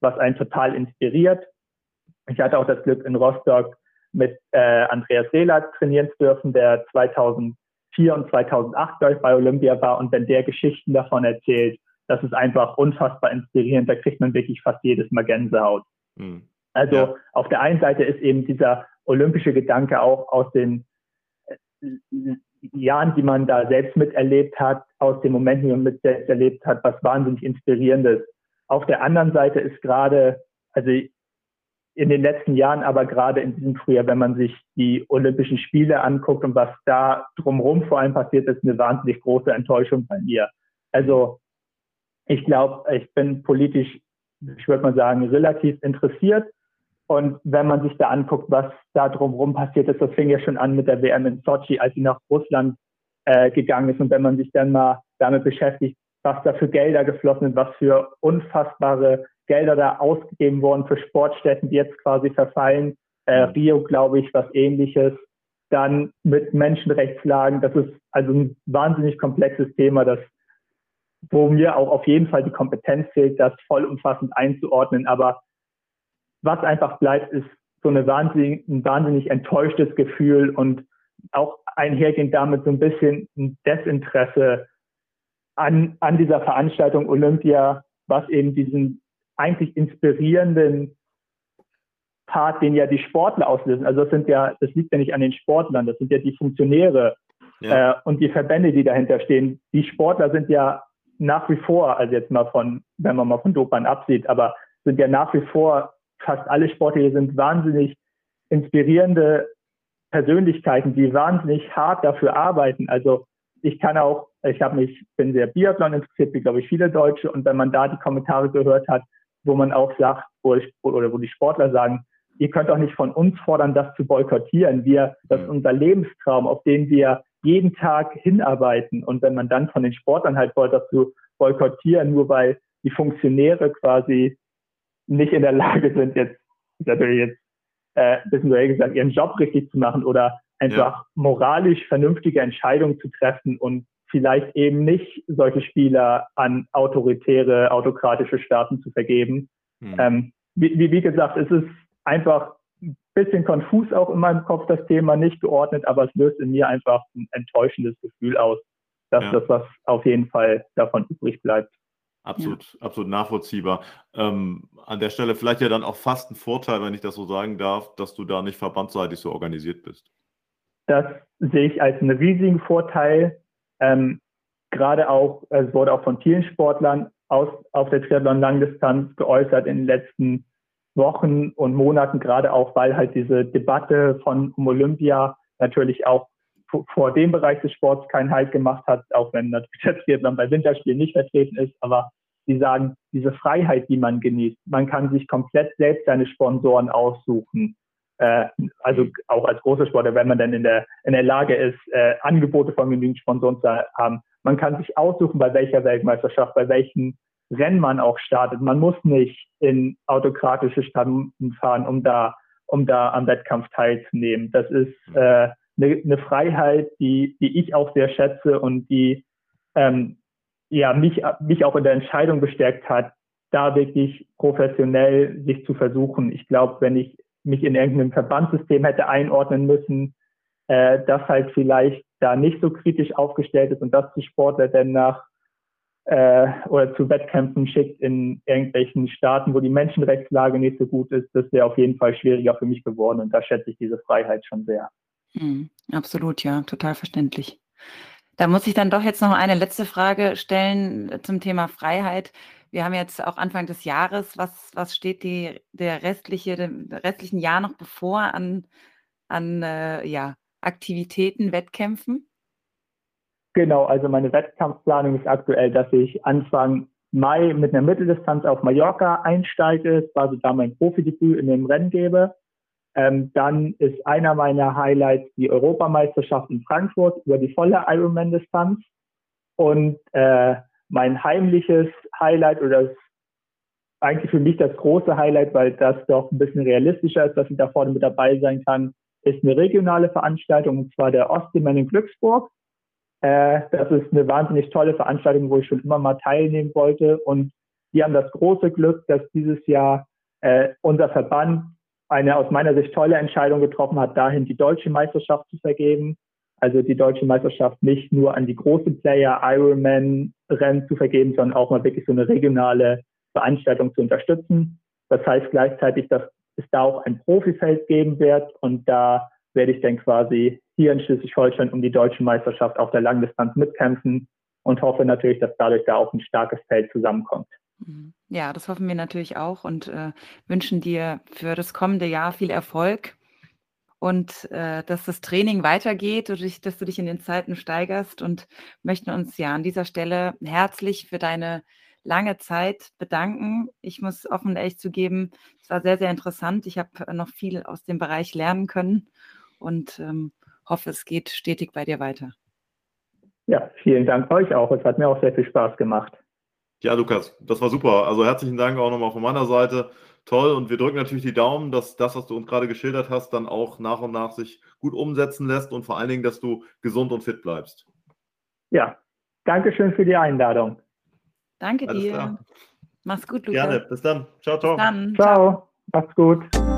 D: was einen total inspiriert. Ich hatte auch das Glück, in Rostock mit äh, Andreas Rehler trainieren zu dürfen, der 2004 und 2008 ich, bei Olympia war. Und wenn der Geschichten davon erzählt, das ist einfach unfassbar inspirierend. Da kriegt man wirklich fast jedes Mal Gänsehaut. Mhm. Also ja. auf der einen Seite ist eben dieser olympische Gedanke auch aus den Jahren, die man da selbst miterlebt hat, aus den Momenten, die man mit selbst erlebt hat, was wahnsinnig inspirierendes. Auf der anderen Seite ist gerade, also in den letzten Jahren, aber gerade in diesem Frühjahr, wenn man sich die Olympischen Spiele anguckt und was da drumherum vor allem passiert ist, eine wahnsinnig große Enttäuschung bei mir. Also ich glaube, ich bin politisch, ich würde mal sagen, relativ interessiert und wenn man sich da anguckt, was da drumherum passiert ist, das fing ja schon an mit der WM in Sochi, als sie nach Russland äh, gegangen ist. Und wenn man sich dann mal damit beschäftigt, was da für Gelder geflossen sind, was für unfassbare Gelder da ausgegeben wurden für Sportstätten, die jetzt quasi verfallen, Äh, Rio, glaube ich, was ähnliches. Dann mit Menschenrechtslagen. Das ist also ein wahnsinnig komplexes Thema, das, wo mir auch auf jeden Fall die Kompetenz fehlt, das vollumfassend einzuordnen. Aber was einfach bleibt, ist so eine wahnsinnig, ein wahnsinnig enttäuschtes Gefühl und auch einhergehend damit so ein bisschen ein Desinteresse an, an dieser Veranstaltung Olympia, was eben diesen eigentlich inspirierenden Part, den ja die Sportler auslösen. Also das sind ja, das liegt ja nicht an den Sportlern, das sind ja die Funktionäre ja. äh, und die Verbände, die dahinter stehen. Die Sportler sind ja nach wie vor, also jetzt mal von, wenn man mal von Dopern absieht, aber sind ja nach wie vor fast alle Sportler hier sind wahnsinnig inspirierende Persönlichkeiten, die wahnsinnig hart dafür arbeiten. Also ich kann auch, ich habe mich, bin sehr Biathlon interessiert, wie glaube ich viele Deutsche, und wenn man da die Kommentare gehört hat, wo man auch sagt, wo ich, oder wo die Sportler sagen, ihr könnt auch nicht von uns fordern, das zu boykottieren. Wir, das ist unser Lebenstraum, auf den wir jeden Tag hinarbeiten. Und wenn man dann von den Sportlern halt wollte, das zu boykottieren, nur weil die Funktionäre quasi nicht in der Lage sind, jetzt, natürlich jetzt äh, bisschen so gesagt, ihren Job richtig zu machen oder einfach ja. moralisch vernünftige Entscheidungen zu treffen und vielleicht eben nicht solche Spieler an autoritäre, autokratische Staaten zu vergeben. Hm. Ähm, wie, wie, wie gesagt, es ist einfach ein bisschen konfus auch in meinem Kopf das Thema, nicht geordnet, aber es löst in mir einfach ein enttäuschendes Gefühl aus, dass ja. das was auf jeden Fall davon übrig bleibt.
B: Absolut, ja. absolut nachvollziehbar. Ähm, an der Stelle vielleicht ja dann auch fast ein Vorteil, wenn ich das so sagen darf, dass du da nicht verbandsseitig so organisiert bist.
D: Das sehe ich als einen riesigen Vorteil. Ähm, gerade auch, es wurde auch von vielen Sportlern aus, auf der Triathlon-Langdistanz geäußert in den letzten Wochen und Monaten, gerade auch, weil halt diese Debatte von um Olympia natürlich auch vor dem Bereich des Sports keinen Halt gemacht hat, auch wenn natürlich der Triathlon bei Winterspielen nicht vertreten ist, aber sie sagen, diese Freiheit, die man genießt, man kann sich komplett selbst seine Sponsoren aussuchen. Äh, also auch als großer Sportler, wenn man dann in der, in der Lage ist, äh, Angebote von genügend Sponsoren zu haben. Man kann sich aussuchen, bei welcher Weltmeisterschaft, bei welchen Rennen man auch startet. Man muss nicht in autokratische Staaten fahren, um da, um da am Wettkampf teilzunehmen. Das ist äh, eine, eine Freiheit, die, die ich auch sehr schätze und die ähm, ja, mich, mich auch in der Entscheidung bestärkt hat, da wirklich professionell sich zu versuchen. Ich glaube, wenn ich mich in irgendeinem Verbandssystem hätte einordnen müssen, äh, das halt vielleicht da nicht so kritisch aufgestellt ist und das die Sportler dann nach äh, oder zu Wettkämpfen schickt in irgendwelchen Staaten, wo die Menschenrechtslage nicht so gut ist, das wäre auf jeden Fall schwieriger für mich geworden und da schätze ich diese Freiheit schon sehr.
C: Mhm, absolut, ja, total verständlich. Da muss ich dann doch jetzt noch eine letzte Frage stellen äh, zum Thema Freiheit. Wir haben jetzt auch Anfang des Jahres. Was, was steht die, der restliche, dem restlichen Jahr noch bevor an, an äh, ja, Aktivitäten, Wettkämpfen?
D: Genau, also meine Wettkampfplanung ist aktuell, dass ich Anfang Mai mit einer Mitteldistanz auf Mallorca einsteige, quasi da mein Profidebüt in dem Rennen gebe. Ähm, dann ist einer meiner Highlights die Europameisterschaft in Frankfurt über die volle Ironman-Distanz. Und äh, mein heimliches Highlight oder eigentlich für mich das große Highlight, weil das doch ein bisschen realistischer ist, dass ich da vorne mit dabei sein kann, ist eine regionale Veranstaltung, und zwar der Ostseemann in Glücksburg. Äh, das ist eine wahnsinnig tolle Veranstaltung, wo ich schon immer mal teilnehmen wollte. Und die haben das große Glück, dass dieses Jahr äh, unser Verband eine aus meiner Sicht tolle Entscheidung getroffen hat, dahin die deutsche Meisterschaft zu vergeben. Also die deutsche Meisterschaft nicht nur an die großen Player Ironman-Rennen zu vergeben, sondern auch mal wirklich so eine regionale Veranstaltung zu unterstützen. Das heißt gleichzeitig, dass es da auch ein Profifeld geben wird und da werde ich dann quasi hier in Schleswig-Holstein um die deutsche Meisterschaft auf der Langdistanz mitkämpfen und hoffe natürlich, dass dadurch da auch ein starkes Feld zusammenkommt.
C: Mhm. Ja, das hoffen wir natürlich auch und äh, wünschen dir für das kommende Jahr viel Erfolg und äh, dass das Training weitergeht und dich, dass du dich in den Zeiten steigerst und möchten uns ja an dieser Stelle herzlich für deine lange Zeit bedanken. Ich muss offen und ehrlich zugeben, es war sehr, sehr interessant. Ich habe noch viel aus dem Bereich lernen können und ähm, hoffe, es geht stetig bei dir weiter.
D: Ja, vielen Dank euch auch. Es hat mir auch sehr viel Spaß gemacht.
B: Ja, Lukas, das war super. Also herzlichen Dank auch nochmal von meiner Seite. toll und wir drücken natürlich die Daumen, dass das, was du uns gerade geschildert hast, dann auch nach und nach sich gut umsetzen lässt und vor allen Dingen, dass du gesund und fit bleibst.
D: Ja, danke schön für die Einladung.
C: Danke Alles dir. Klar. Mach's gut, Lukas.
B: Gerne. Bis dann. Ciao, ciao.
D: Dann. Ciao. ciao. Macht's gut.